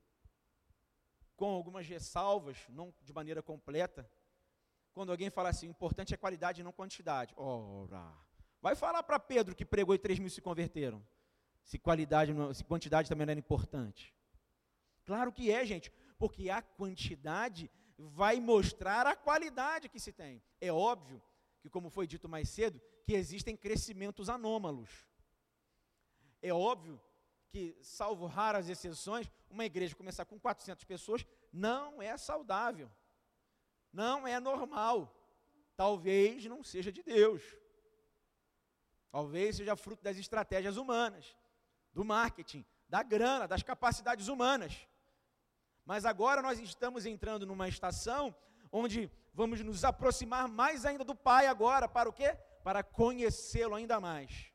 com algumas ressalvas, não de maneira completa, quando alguém fala assim, importante é qualidade e não quantidade. Ora, vai falar para Pedro que pregou e 3 mil se converteram. Se qualidade, se quantidade também não era importante. Claro que é, gente porque a quantidade vai mostrar a qualidade que se tem. É óbvio que, como foi dito mais cedo, que existem crescimentos anômalos. É óbvio que, salvo raras exceções, uma igreja começar com 400 pessoas não é saudável, não é normal. Talvez não seja de Deus. Talvez seja fruto das estratégias humanas, do marketing, da grana, das capacidades humanas. Mas agora nós estamos entrando numa estação onde vamos nos aproximar mais ainda do Pai agora, para o quê? Para conhecê-lo ainda mais.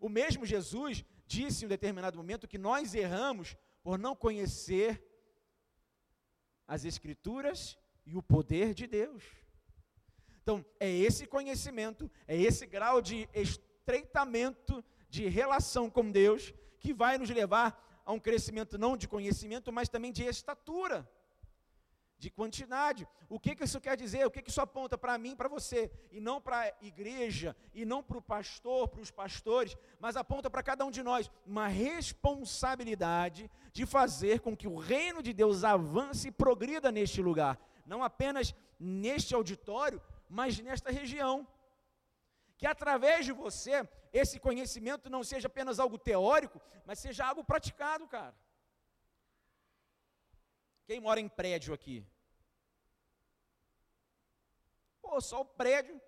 O mesmo Jesus disse em um determinado momento que nós erramos por não conhecer as Escrituras e o poder de Deus. Então, é esse conhecimento, é esse grau de estreitamento de relação com Deus que vai nos levar a um crescimento não de conhecimento, mas também de estatura, de quantidade. O que, que isso quer dizer? O que, que isso aponta para mim, para você, e não para a igreja, e não para o pastor, para os pastores, mas aponta para cada um de nós uma responsabilidade de fazer com que o reino de Deus avance e progrida neste lugar, não apenas neste auditório, mas nesta região. Que através de você esse conhecimento não seja apenas algo teórico, mas seja algo praticado, cara. Quem mora em prédio aqui? Pô, só o prédio.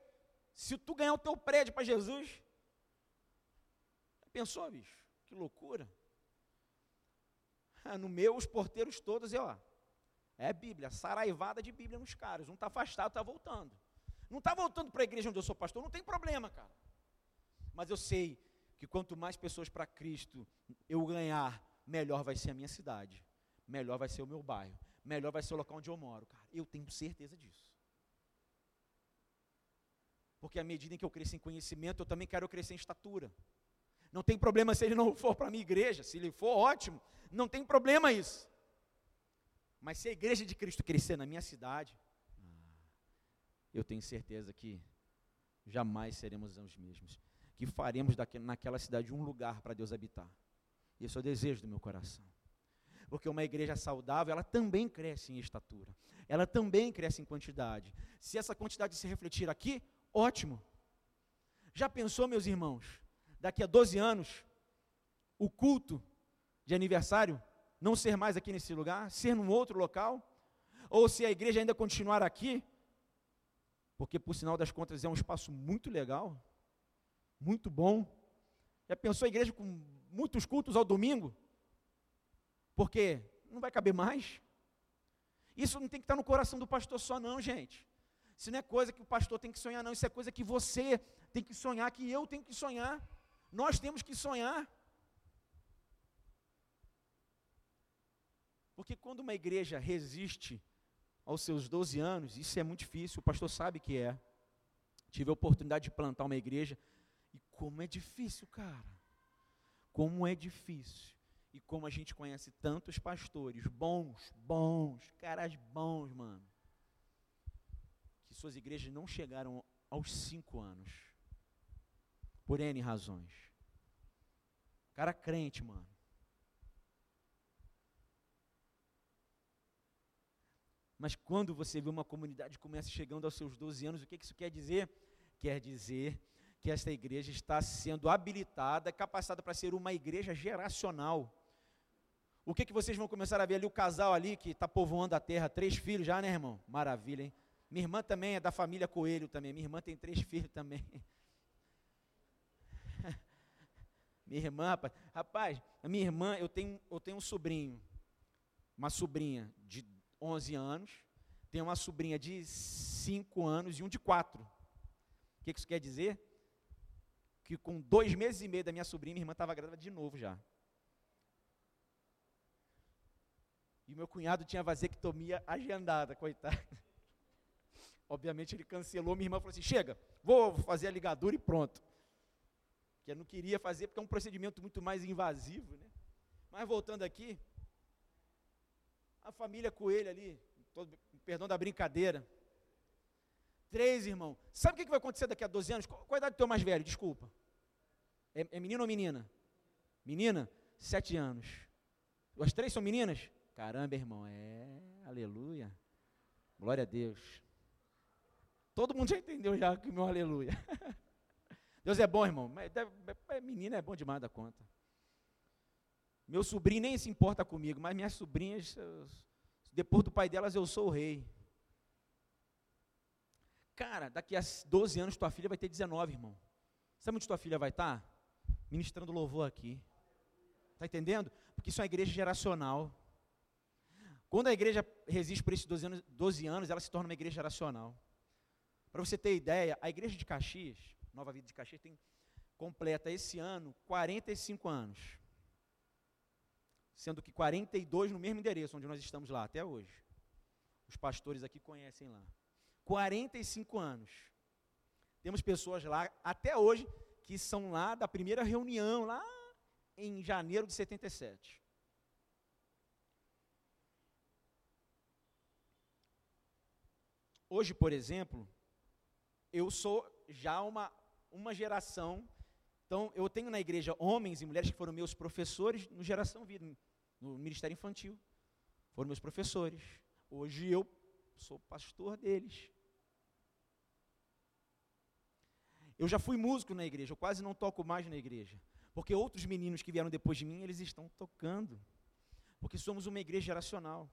Se tu ganhar o teu prédio para Jesus, pensou, bicho? Que loucura. Ah, no meu, os porteiros todos, é, ó, é Bíblia, saraivada de Bíblia nos caras. Um está afastado, está voltando. Não está voltando para a igreja onde eu sou pastor, não tem problema, cara. Mas eu sei que quanto mais pessoas para Cristo eu ganhar, melhor vai ser a minha cidade, melhor vai ser o meu bairro, melhor vai ser o local onde eu moro, cara. Eu tenho certeza disso. Porque à medida em que eu cresço em conhecimento, eu também quero crescer em estatura. Não tem problema se ele não for para a minha igreja, se ele for, ótimo, não tem problema isso. Mas se a igreja de Cristo crescer na minha cidade, eu tenho certeza que jamais seremos os mesmos que faremos naquela cidade um lugar para Deus habitar. Esse é o desejo do meu coração. Porque uma igreja saudável, ela também cresce em estatura. Ela também cresce em quantidade. Se essa quantidade se refletir aqui, ótimo. Já pensou, meus irmãos, daqui a 12 anos, o culto de aniversário não ser mais aqui nesse lugar, ser num outro local? Ou se a igreja ainda continuar aqui, porque por sinal das contas é um espaço muito legal, muito bom. Já pensou a igreja com muitos cultos ao domingo? Porque não vai caber mais. Isso não tem que estar no coração do pastor só, não, gente. Isso não é coisa que o pastor tem que sonhar, não. Isso é coisa que você tem que sonhar, que eu tenho que sonhar. Nós temos que sonhar. Porque quando uma igreja resiste aos seus 12 anos, isso é muito difícil, o pastor sabe que é. Tive a oportunidade de plantar uma igreja como é difícil, cara. Como é difícil. E como a gente conhece tantos pastores bons, bons, caras bons, mano. Que suas igrejas não chegaram aos cinco anos. Por N razões. Cara crente, mano. Mas quando você vê uma comunidade começa chegando aos seus 12 anos, o que isso quer dizer? Quer dizer que esta igreja está sendo habilitada, capacitada para ser uma igreja geracional. O que, que vocês vão começar a ver ali? O casal ali que está povoando a terra, três filhos já, né, irmão? Maravilha, hein? Minha irmã também é da família Coelho também. Minha irmã tem três filhos também. minha irmã, rapaz, rapaz, a minha irmã, eu tenho, eu tenho um sobrinho, uma sobrinha de 11 anos, tenho uma sobrinha de 5 anos e um de 4. O que isso quer dizer? Que com dois meses e meio da minha sobrinha, minha irmã estava grávida de novo já. E meu cunhado tinha vasectomia agendada, coitado. Obviamente ele cancelou, minha irmã falou assim: chega, vou fazer a ligadura e pronto. Que eu não queria fazer porque é um procedimento muito mais invasivo, né? Mas voltando aqui, a família Coelho ali, todo, perdão da brincadeira. Três, irmão. Sabe o que vai acontecer daqui a 12 anos? Qual, qual a idade do teu mais velho? Desculpa. É, é menino ou menina? Menina? Sete anos. As três são meninas? Caramba, irmão, é. Aleluia. Glória a Deus. Todo mundo já entendeu já que meu aleluia. Deus é bom, irmão. Mas menina é bom demais da conta. Meu sobrinho nem se importa comigo, mas minhas sobrinhas, depois do pai delas, eu sou o rei. Cara, daqui a 12 anos tua filha vai ter 19, irmão. Sabe onde tua filha vai estar? Ministrando louvor aqui. Está entendendo? Porque isso é uma igreja geracional. Quando a igreja resiste por esses 12 anos, 12 anos, ela se torna uma igreja geracional. Para você ter ideia, a igreja de Caxias, Nova Vida de Caxias, tem completa esse ano 45 anos. Sendo que 42 no mesmo endereço onde nós estamos lá até hoje. Os pastores aqui conhecem lá. 45 anos. Temos pessoas lá até hoje que são lá da primeira reunião, lá em janeiro de 77. Hoje, por exemplo, eu sou já uma, uma geração. Então, eu tenho na igreja homens e mulheres que foram meus professores no Geração Vida, no Ministério Infantil. Foram meus professores. Hoje eu sou pastor deles. Eu já fui músico na igreja, eu quase não toco mais na igreja. Porque outros meninos que vieram depois de mim, eles estão tocando. Porque somos uma igreja geracional.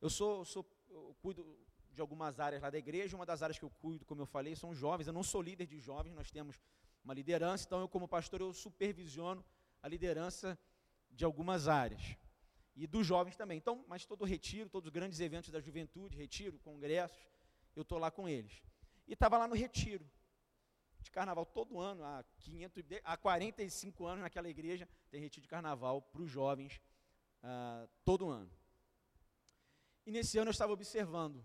Eu sou, sou eu cuido, de algumas áreas lá da igreja. Uma das áreas que eu cuido, como eu falei, são jovens. Eu não sou líder de jovens, nós temos uma liderança, então eu como pastor eu supervisiono a liderança de algumas áreas. E dos jovens também. Então, mas todo o retiro, todos os grandes eventos da juventude, retiro, congressos, eu estou lá com eles. E estava lá no retiro de carnaval todo ano, há, 500, há 45 anos naquela igreja, tem retiro de carnaval para os jovens uh, todo ano. E nesse ano eu estava observando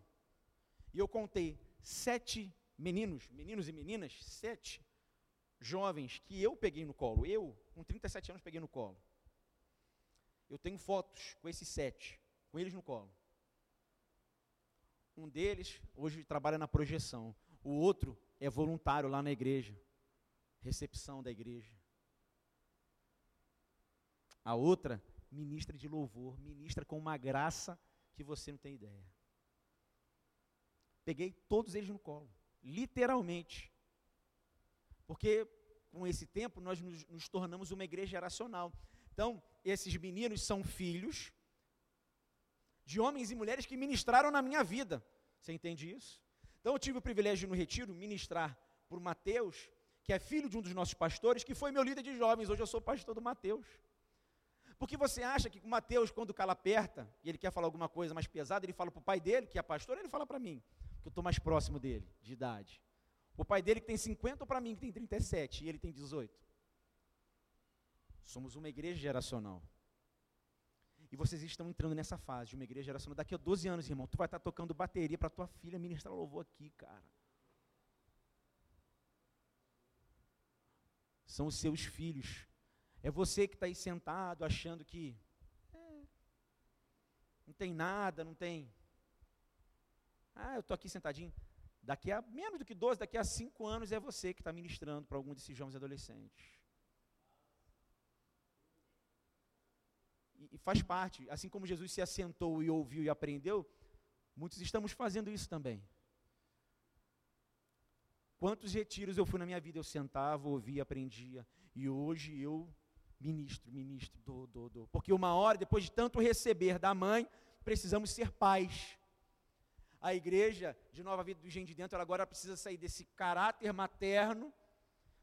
e eu contei sete meninos, meninos e meninas, sete jovens que eu peguei no colo. Eu, com 37 anos, peguei no colo. Eu tenho fotos com esses sete, com eles no colo. Um deles hoje trabalha na projeção. O outro é voluntário lá na igreja, recepção da igreja. A outra, ministra de louvor, ministra com uma graça que você não tem ideia. Peguei todos eles no colo, literalmente. Porque com esse tempo nós nos, nos tornamos uma igreja geracional. Então, esses meninos são filhos de homens e mulheres que ministraram na minha vida. Você entende isso? Então, eu tive o privilégio no retiro ministrar por Mateus, que é filho de um dos nossos pastores, que foi meu líder de jovens. Hoje eu sou pastor do Mateus. Porque você acha que Mateus, quando o cala aperta e ele quer falar alguma coisa mais pesada, ele fala para o pai dele, que é pastor, ele fala para mim que eu estou mais próximo dele, de idade. O pai dele que tem 50 ou para mim que tem 37 e ele tem 18. Somos uma igreja geracional. E vocês estão entrando nessa fase de uma igreja geracional. Daqui a 12 anos, irmão, tu vai estar tocando bateria para tua filha ministrar louvor aqui, cara. São os seus filhos. É você que está aí sentado achando que é, não tem nada, não tem ah, eu estou aqui sentadinho. Daqui a menos do que 12, daqui a 5 anos é você que está ministrando para algum desses jovens adolescentes. E, e faz parte, assim como Jesus se assentou e ouviu e aprendeu, muitos estamos fazendo isso também. Quantos retiros eu fui na minha vida? Eu sentava, ouvia, aprendia. E hoje eu ministro, ministro, dou, dou, dou. Porque uma hora, depois de tanto receber da mãe, precisamos ser pais. A igreja de Nova Vida do Engenho de Dentro, ela agora precisa sair desse caráter materno,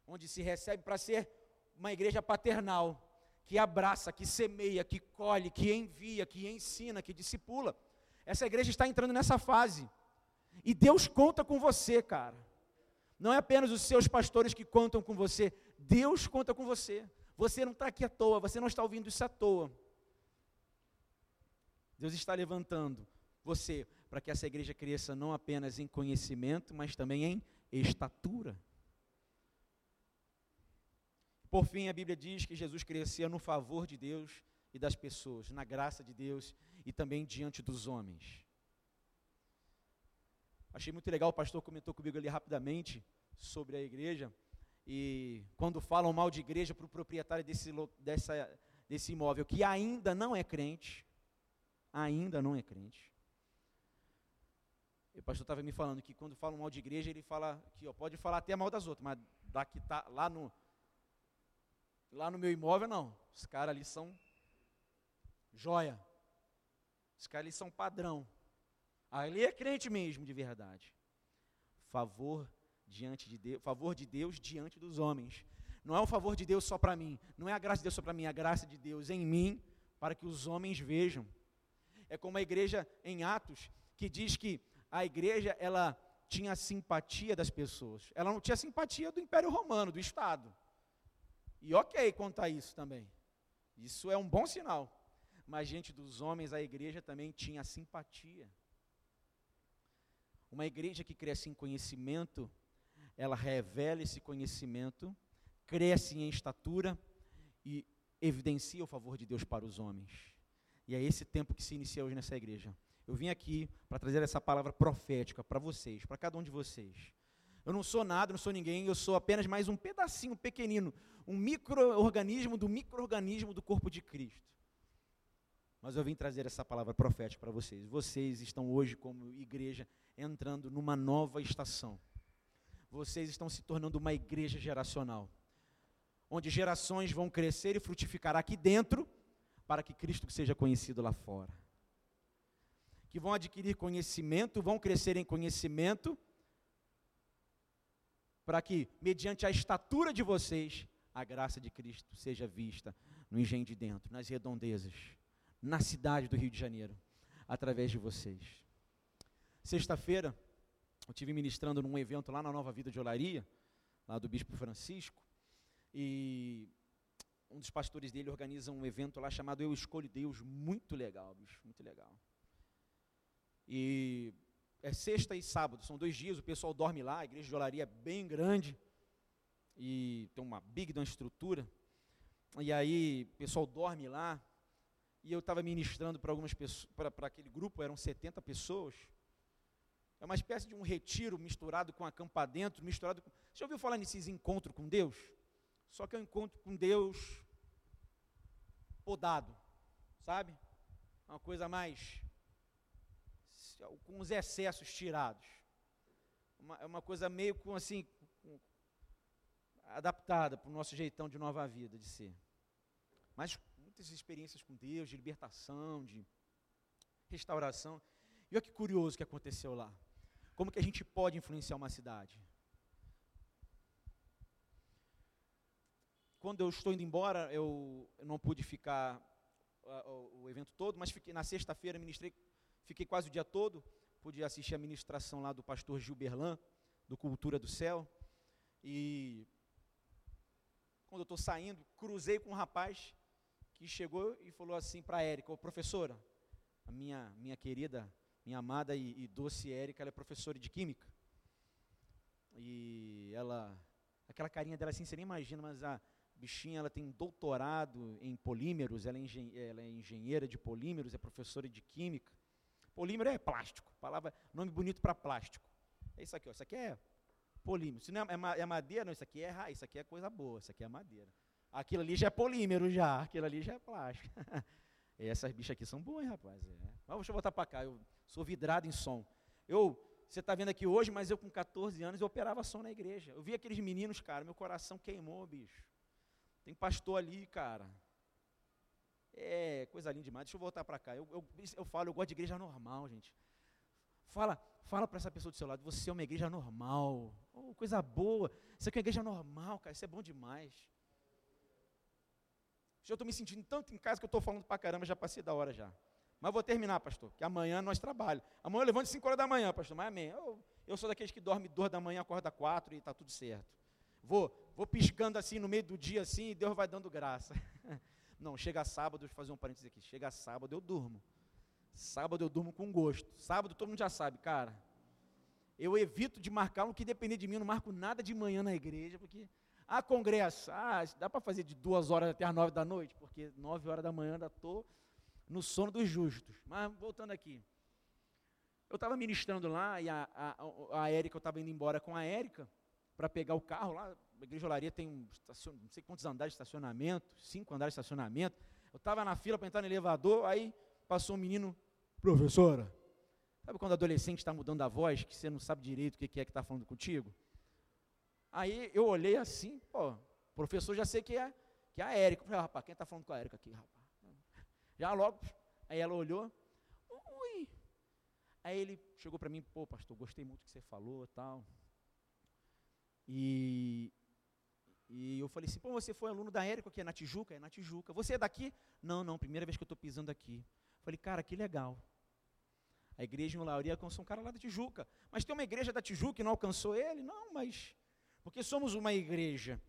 onde se recebe, para ser uma igreja paternal, que abraça, que semeia, que colhe, que envia, que ensina, que discipula. Essa igreja está entrando nessa fase. E Deus conta com você, cara. Não é apenas os seus pastores que contam com você, Deus conta com você. Você não está aqui à toa, você não está ouvindo isso à toa. Deus está levantando você para que essa igreja cresça não apenas em conhecimento, mas também em estatura. Por fim, a Bíblia diz que Jesus crescia no favor de Deus e das pessoas, na graça de Deus e também diante dos homens. Achei muito legal, o pastor comentou comigo ali rapidamente sobre a igreja. E quando falam mal de igreja para o proprietário desse, dessa, desse imóvel, que ainda não é crente, ainda não é crente. O pastor estava me falando que quando falam mal de igreja, ele fala que ó, pode falar até mal das outras, mas daqui tá lá no lá no meu imóvel não. Os caras ali são joia. Os caras ali são padrão. Ali é crente mesmo, de verdade. Favor diante de Deus, favor de Deus diante dos homens. Não é o favor de Deus só para mim, não é a graça de Deus só para mim, é a graça de Deus em mim para que os homens vejam. É como a igreja em Atos que diz que a igreja ela tinha simpatia das pessoas. Ela não tinha simpatia do Império Romano, do Estado. E ok a isso também. Isso é um bom sinal. Mas diante dos homens, a igreja também tinha simpatia. Uma igreja que cresce em conhecimento, ela revela esse conhecimento, cresce em estatura e evidencia o favor de Deus para os homens. E é esse tempo que se inicia hoje nessa igreja. Eu vim aqui para trazer essa palavra profética para vocês, para cada um de vocês. Eu não sou nada, não sou ninguém, eu sou apenas mais um pedacinho pequenino, um microorganismo do microorganismo do corpo de Cristo. Mas eu vim trazer essa palavra profética para vocês. Vocês estão hoje, como igreja, entrando numa nova estação. Vocês estão se tornando uma igreja geracional, onde gerações vão crescer e frutificar aqui dentro, para que Cristo seja conhecido lá fora. Que vão adquirir conhecimento, vão crescer em conhecimento, para que, mediante a estatura de vocês, a graça de Cristo seja vista no engenho de dentro, nas redondezas, na cidade do Rio de Janeiro, através de vocês. Sexta-feira, eu estive ministrando num evento lá na Nova Vida de Olaria, lá do Bispo Francisco, e um dos pastores dele organiza um evento lá chamado Eu Escolho Deus, muito legal, bicho, muito legal. E é sexta e sábado, são dois dias, o pessoal dorme lá, a igreja de Olaria é bem grande, e tem uma big da estrutura, e aí o pessoal dorme lá, e eu estava ministrando para algumas pessoas, para aquele grupo, eram 70 pessoas, é uma espécie de um retiro misturado com acampa dentro, misturado com. Você já ouviu falar nesses encontros com Deus? Só que é um encontro com Deus podado, sabe? Uma coisa mais. Com os excessos tirados. Uma, é uma coisa meio com assim. Com, adaptada para o nosso jeitão de nova vida de ser. Mas muitas experiências com Deus, de libertação, de restauração. E olha que curioso que aconteceu lá. Como que a gente pode influenciar uma cidade? Quando eu estou indo embora, eu, não pude ficar uh, o, o, evento todo, mas fiquei na sexta-feira, ministrei, fiquei quase o dia todo, pude assistir a ministração lá do pastor Gilberlan, do Cultura do Céu, e quando eu estou saindo, cruzei com um rapaz que chegou e falou assim para a Érica, professora, a minha, minha querida minha amada e, e doce Érica, ela é professora de química. E ela, aquela carinha dela assim, você nem imagina, mas a bichinha, ela tem doutorado em polímeros, ela é, ela é engenheira de polímeros, é professora de química. Polímero é plástico, palavra, nome bonito para plástico. É isso aqui, ó, isso aqui é polímero. Se não é, é, madeira, não, isso aqui é raiz, isso aqui é coisa boa, isso aqui é madeira. Aquilo ali já é polímero já, aquilo ali já é plástico. essas bichas aqui são boas, rapaz. É. Mas deixa eu voltar para cá, eu sou vidrado em som. Eu, você está vendo aqui hoje, mas eu com 14 anos eu operava som na igreja. Eu vi aqueles meninos, cara, meu coração queimou, bicho. Tem pastor ali, cara. É, coisa linda demais. Deixa eu voltar para cá. Eu, eu, eu falo, eu gosto de igreja normal, gente. Fala, fala para essa pessoa do seu lado, você é uma igreja normal. Oh, coisa boa. Aqui é uma igreja normal, cara. Isso é bom demais. Já estou me sentindo tanto em casa que eu estou falando para caramba, já passei da hora já. Mas vou terminar, pastor, que amanhã nós trabalhamos. Amanhã eu levanto 5 horas da manhã, pastor, mas amém. Eu, eu sou daqueles que dorme 2 da manhã, acorda 4 e está tudo certo. Vou, vou piscando assim no meio do dia assim e Deus vai dando graça. Não, chega sábado, deixa eu fazer um parênteses aqui. Chega sábado, eu durmo. Sábado eu durmo com gosto. Sábado todo mundo já sabe, cara. Eu evito de marcar o que depender de mim, eu não marco nada de manhã na igreja, porque ah, congresso, ah, dá para fazer de duas horas até as nove da noite, porque nove horas da manhã ainda estou no sono dos justos. Mas voltando aqui. Eu estava ministrando lá e a, a, a Érica, eu estava indo embora com a Érica para pegar o carro lá. A igreja Olaria tem um não sei quantos andares de estacionamento, cinco andares de estacionamento. Eu estava na fila para entrar no elevador, aí passou um menino, professora. Sabe quando adolescente está mudando a voz, que você não sabe direito o que é que está falando contigo? Aí eu olhei assim, pô, professor já sei que é, que é a Érica. Eu falei, ah, rapaz, quem está falando com a Érica aqui, rapaz? Já logo, aí ela olhou, ui. Aí ele chegou para mim, pô, pastor, gostei muito do que você falou tal. E, e eu falei assim, pô, você foi aluno da Érica aqui, é na Tijuca? É na Tijuca. Você é daqui? Não, não, primeira vez que eu estou pisando aqui. Falei, cara, que legal. A igreja em Lauria alcançou um cara lá da Tijuca. Mas tem uma igreja da Tijuca que não alcançou ele? Não, mas. Porque somos uma igreja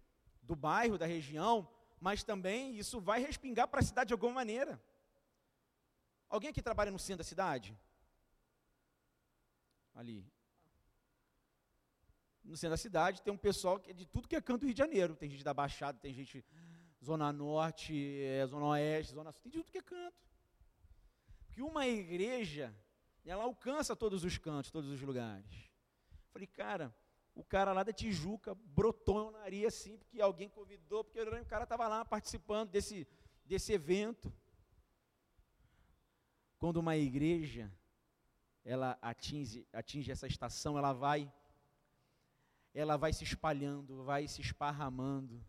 do bairro, da região, mas também isso vai respingar para a cidade de alguma maneira. Alguém aqui trabalha no centro da cidade? Ali. No centro da cidade tem um pessoal que é de tudo que é canto do Rio de Janeiro. Tem gente da Baixada, tem gente Zona Norte, é, Zona Oeste, Zona Sul, tem de tudo que é canto. Porque uma igreja, ela alcança todos os cantos, todos os lugares. Falei, cara, o cara lá da Tijuca brotou na nariz assim, porque alguém convidou, porque o cara estava lá participando desse, desse evento. Quando uma igreja ela atinge, atinge essa estação, ela vai ela vai se espalhando, vai se esparramando.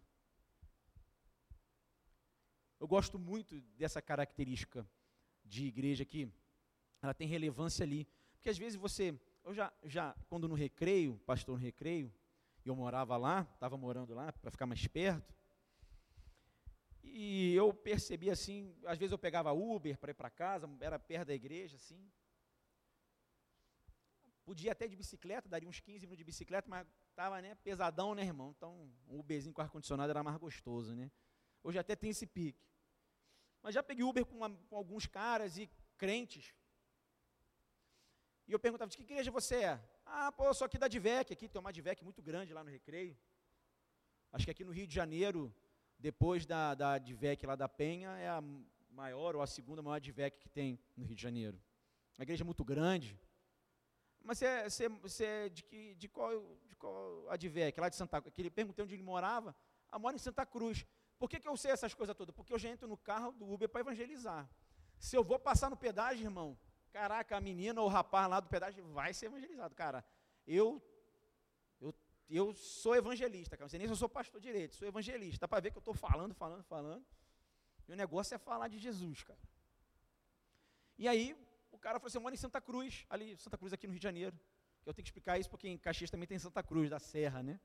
Eu gosto muito dessa característica de igreja aqui. Ela tem relevância ali, porque às vezes você, eu já já quando no recreio, pastor no recreio, eu morava lá, estava morando lá para ficar mais perto. E eu percebi assim, às vezes eu pegava Uber para ir para casa, era perto da igreja, assim. Podia até de bicicleta, daria uns 15 minutos de bicicleta, mas estava né, pesadão, né, irmão? Então, um Uberzinho com ar-condicionado era mais gostoso, né? Hoje até tem esse pique. Mas já peguei Uber com, uma, com alguns caras e crentes. E eu perguntava, de que igreja você é? Ah, pô, eu sou aqui da Divec, aqui tem uma Divec muito grande lá no Recreio. Acho que aqui no Rio de Janeiro depois da, da Advec lá da Penha, é a maior ou a segunda maior Advec que tem no Rio de Janeiro. Uma igreja muito grande. Mas você, você, você é de, que, de qual, de qual Advec? Lá de Santa Cruz. Ele perguntei onde ele morava. Ah, mora em Santa Cruz. Por que, que eu sei essas coisas todas? Porque eu já entro no carro do Uber para evangelizar. Se eu vou passar no pedágio, irmão, caraca, a menina ou o rapaz lá do pedágio vai ser evangelizado. Cara, eu eu sou evangelista, cara. Não sei nem se eu sou pastor direito, sou evangelista. Dá para ver que eu estou falando, falando, falando. E o negócio é falar de Jesus, cara. E aí, o cara falou assim: eu moro em Santa Cruz, ali, Santa Cruz aqui no Rio de Janeiro. Eu tenho que explicar isso porque em Caxias também tem Santa Cruz, da Serra, né?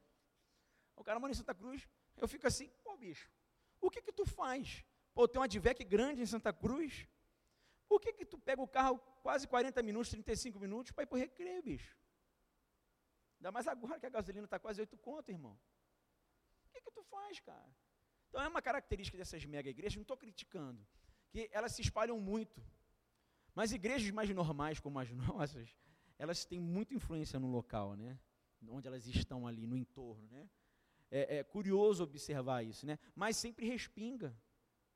O cara mora em Santa Cruz, eu fico assim, pô, bicho, o que que tu faz? Pô, tem uma Advec grande em Santa Cruz. Por que que tu pega o carro quase 40 minutos, 35 minutos para ir para o recreio, bicho? Ainda mais agora que a gasolina está quase 8 conto, irmão. O que, que tu faz, cara? Então é uma característica dessas mega igrejas, não estou criticando, que elas se espalham muito. Mas igrejas mais normais, como as nossas, elas têm muita influência no local, né? Onde elas estão ali, no entorno, né? É, é curioso observar isso, né? Mas sempre respinga,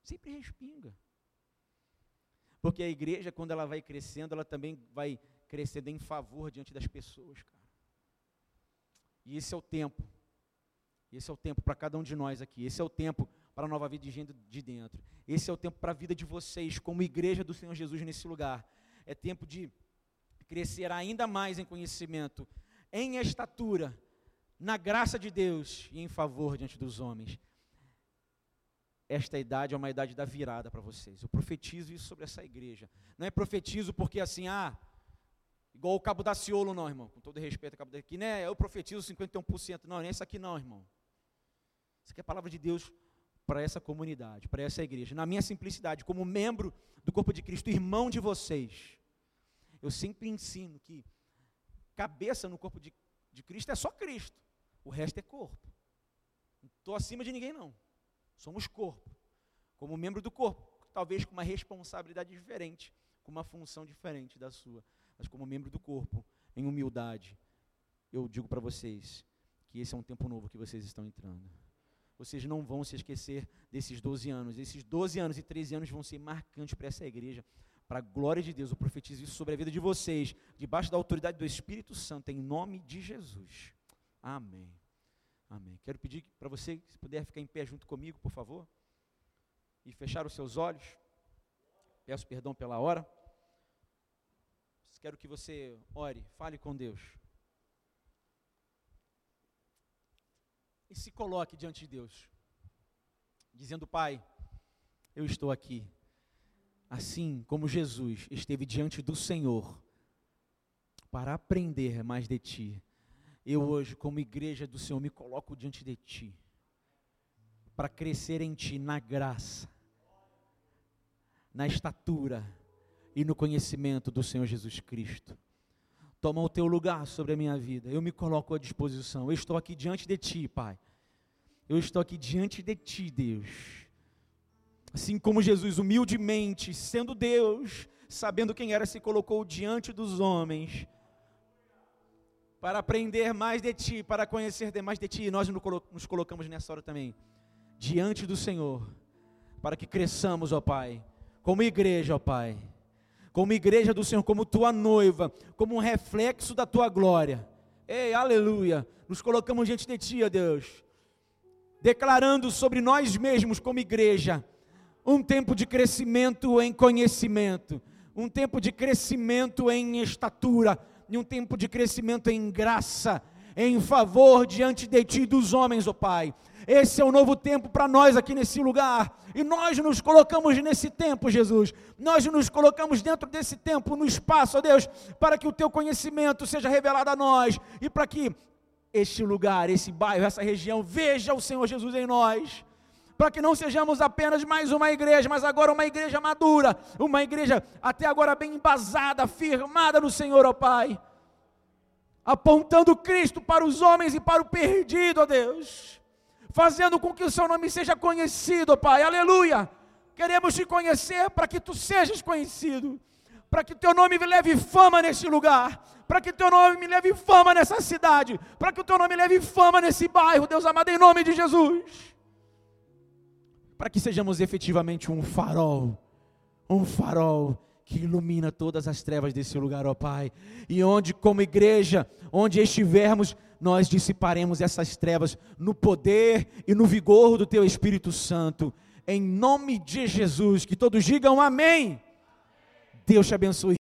sempre respinga. Porque a igreja, quando ela vai crescendo, ela também vai crescendo em favor diante das pessoas, cara. E esse é o tempo. Esse é o tempo para cada um de nós aqui. Esse é o tempo para a nova vida de gente de dentro. Esse é o tempo para a vida de vocês, como igreja do Senhor Jesus nesse lugar. É tempo de crescer ainda mais em conhecimento, em estatura, na graça de Deus e em favor diante dos homens. Esta idade é uma idade da virada para vocês. Eu profetizo isso sobre essa igreja. Não é profetizo porque assim, ah, igual o Cabo da Ciolo, não, irmão. Com todo respeito, Cabo daqui, né? Eu profetizo 51%. Não, nem isso aqui não, irmão. Isso aqui é a palavra de Deus para essa comunidade, para essa igreja. Na minha simplicidade, como membro do corpo de Cristo, irmão de vocês, eu sempre ensino que cabeça no corpo de, de Cristo é só Cristo. O resto é corpo. Não estou acima de ninguém, não. Somos corpo. Como membro do corpo, talvez com uma responsabilidade diferente, com uma função diferente da sua. Mas como membro do corpo, em humildade, eu digo para vocês que esse é um tempo novo que vocês estão entrando. Vocês não vão se esquecer desses 12 anos. Esses 12 anos e 13 anos vão ser marcantes para essa igreja, para a glória de Deus. Eu profetizo isso sobre a vida de vocês, debaixo da autoridade do Espírito Santo, em nome de Jesus. Amém. Amém. Quero pedir para você, se puder ficar em pé junto comigo, por favor, e fechar os seus olhos. Peço perdão pela hora. Quero que você ore, fale com Deus. E se coloque diante de Deus, dizendo: Pai, eu estou aqui. Assim como Jesus esteve diante do Senhor para aprender mais de Ti eu hoje, como igreja do Senhor, me coloco diante de Ti, para crescer em Ti na graça, na estatura e no conhecimento do Senhor Jesus Cristo. Toma o Teu lugar sobre a minha vida, eu me coloco à disposição, eu estou aqui diante de Ti, Pai. Eu estou aqui diante de Ti, Deus. Assim como Jesus, humildemente, sendo Deus, sabendo quem era, se colocou diante dos homens para aprender mais de Ti, para conhecer mais de Ti. E nós nos colocamos nessa hora também, diante do Senhor, para que cresçamos, ó Pai, como igreja, ó Pai, como igreja do Senhor, como Tua noiva, como um reflexo da Tua glória. Ei, aleluia! Nos colocamos diante de Ti, ó Deus, declarando sobre nós mesmos, como igreja, um tempo de crescimento em conhecimento, um tempo de crescimento em estatura, em um tempo de crescimento em graça, em favor diante de ti dos homens, ó oh Pai. Esse é o novo tempo para nós aqui nesse lugar. E nós nos colocamos nesse tempo, Jesus. Nós nos colocamos dentro desse tempo, no espaço, ó Deus, para que o teu conhecimento seja revelado a nós e para que este lugar, esse bairro, essa região veja o Senhor Jesus em nós para que não sejamos apenas mais uma igreja, mas agora uma igreja madura, uma igreja até agora bem embasada, firmada no Senhor, ó Pai, apontando Cristo para os homens e para o perdido, ó Deus, fazendo com que o Seu nome seja conhecido, ó Pai, aleluia. Queremos te conhecer para que tu sejas conhecido, para que teu nome leve fama neste lugar, para que teu nome me leve fama nessa cidade, para que o teu nome leve fama nesse bairro, Deus amado, em nome de Jesus. Para que sejamos efetivamente um farol, um farol que ilumina todas as trevas desse lugar, ó Pai, e onde, como igreja, onde estivermos, nós dissiparemos essas trevas no poder e no vigor do Teu Espírito Santo, em nome de Jesus, que todos digam amém. Deus te abençoe.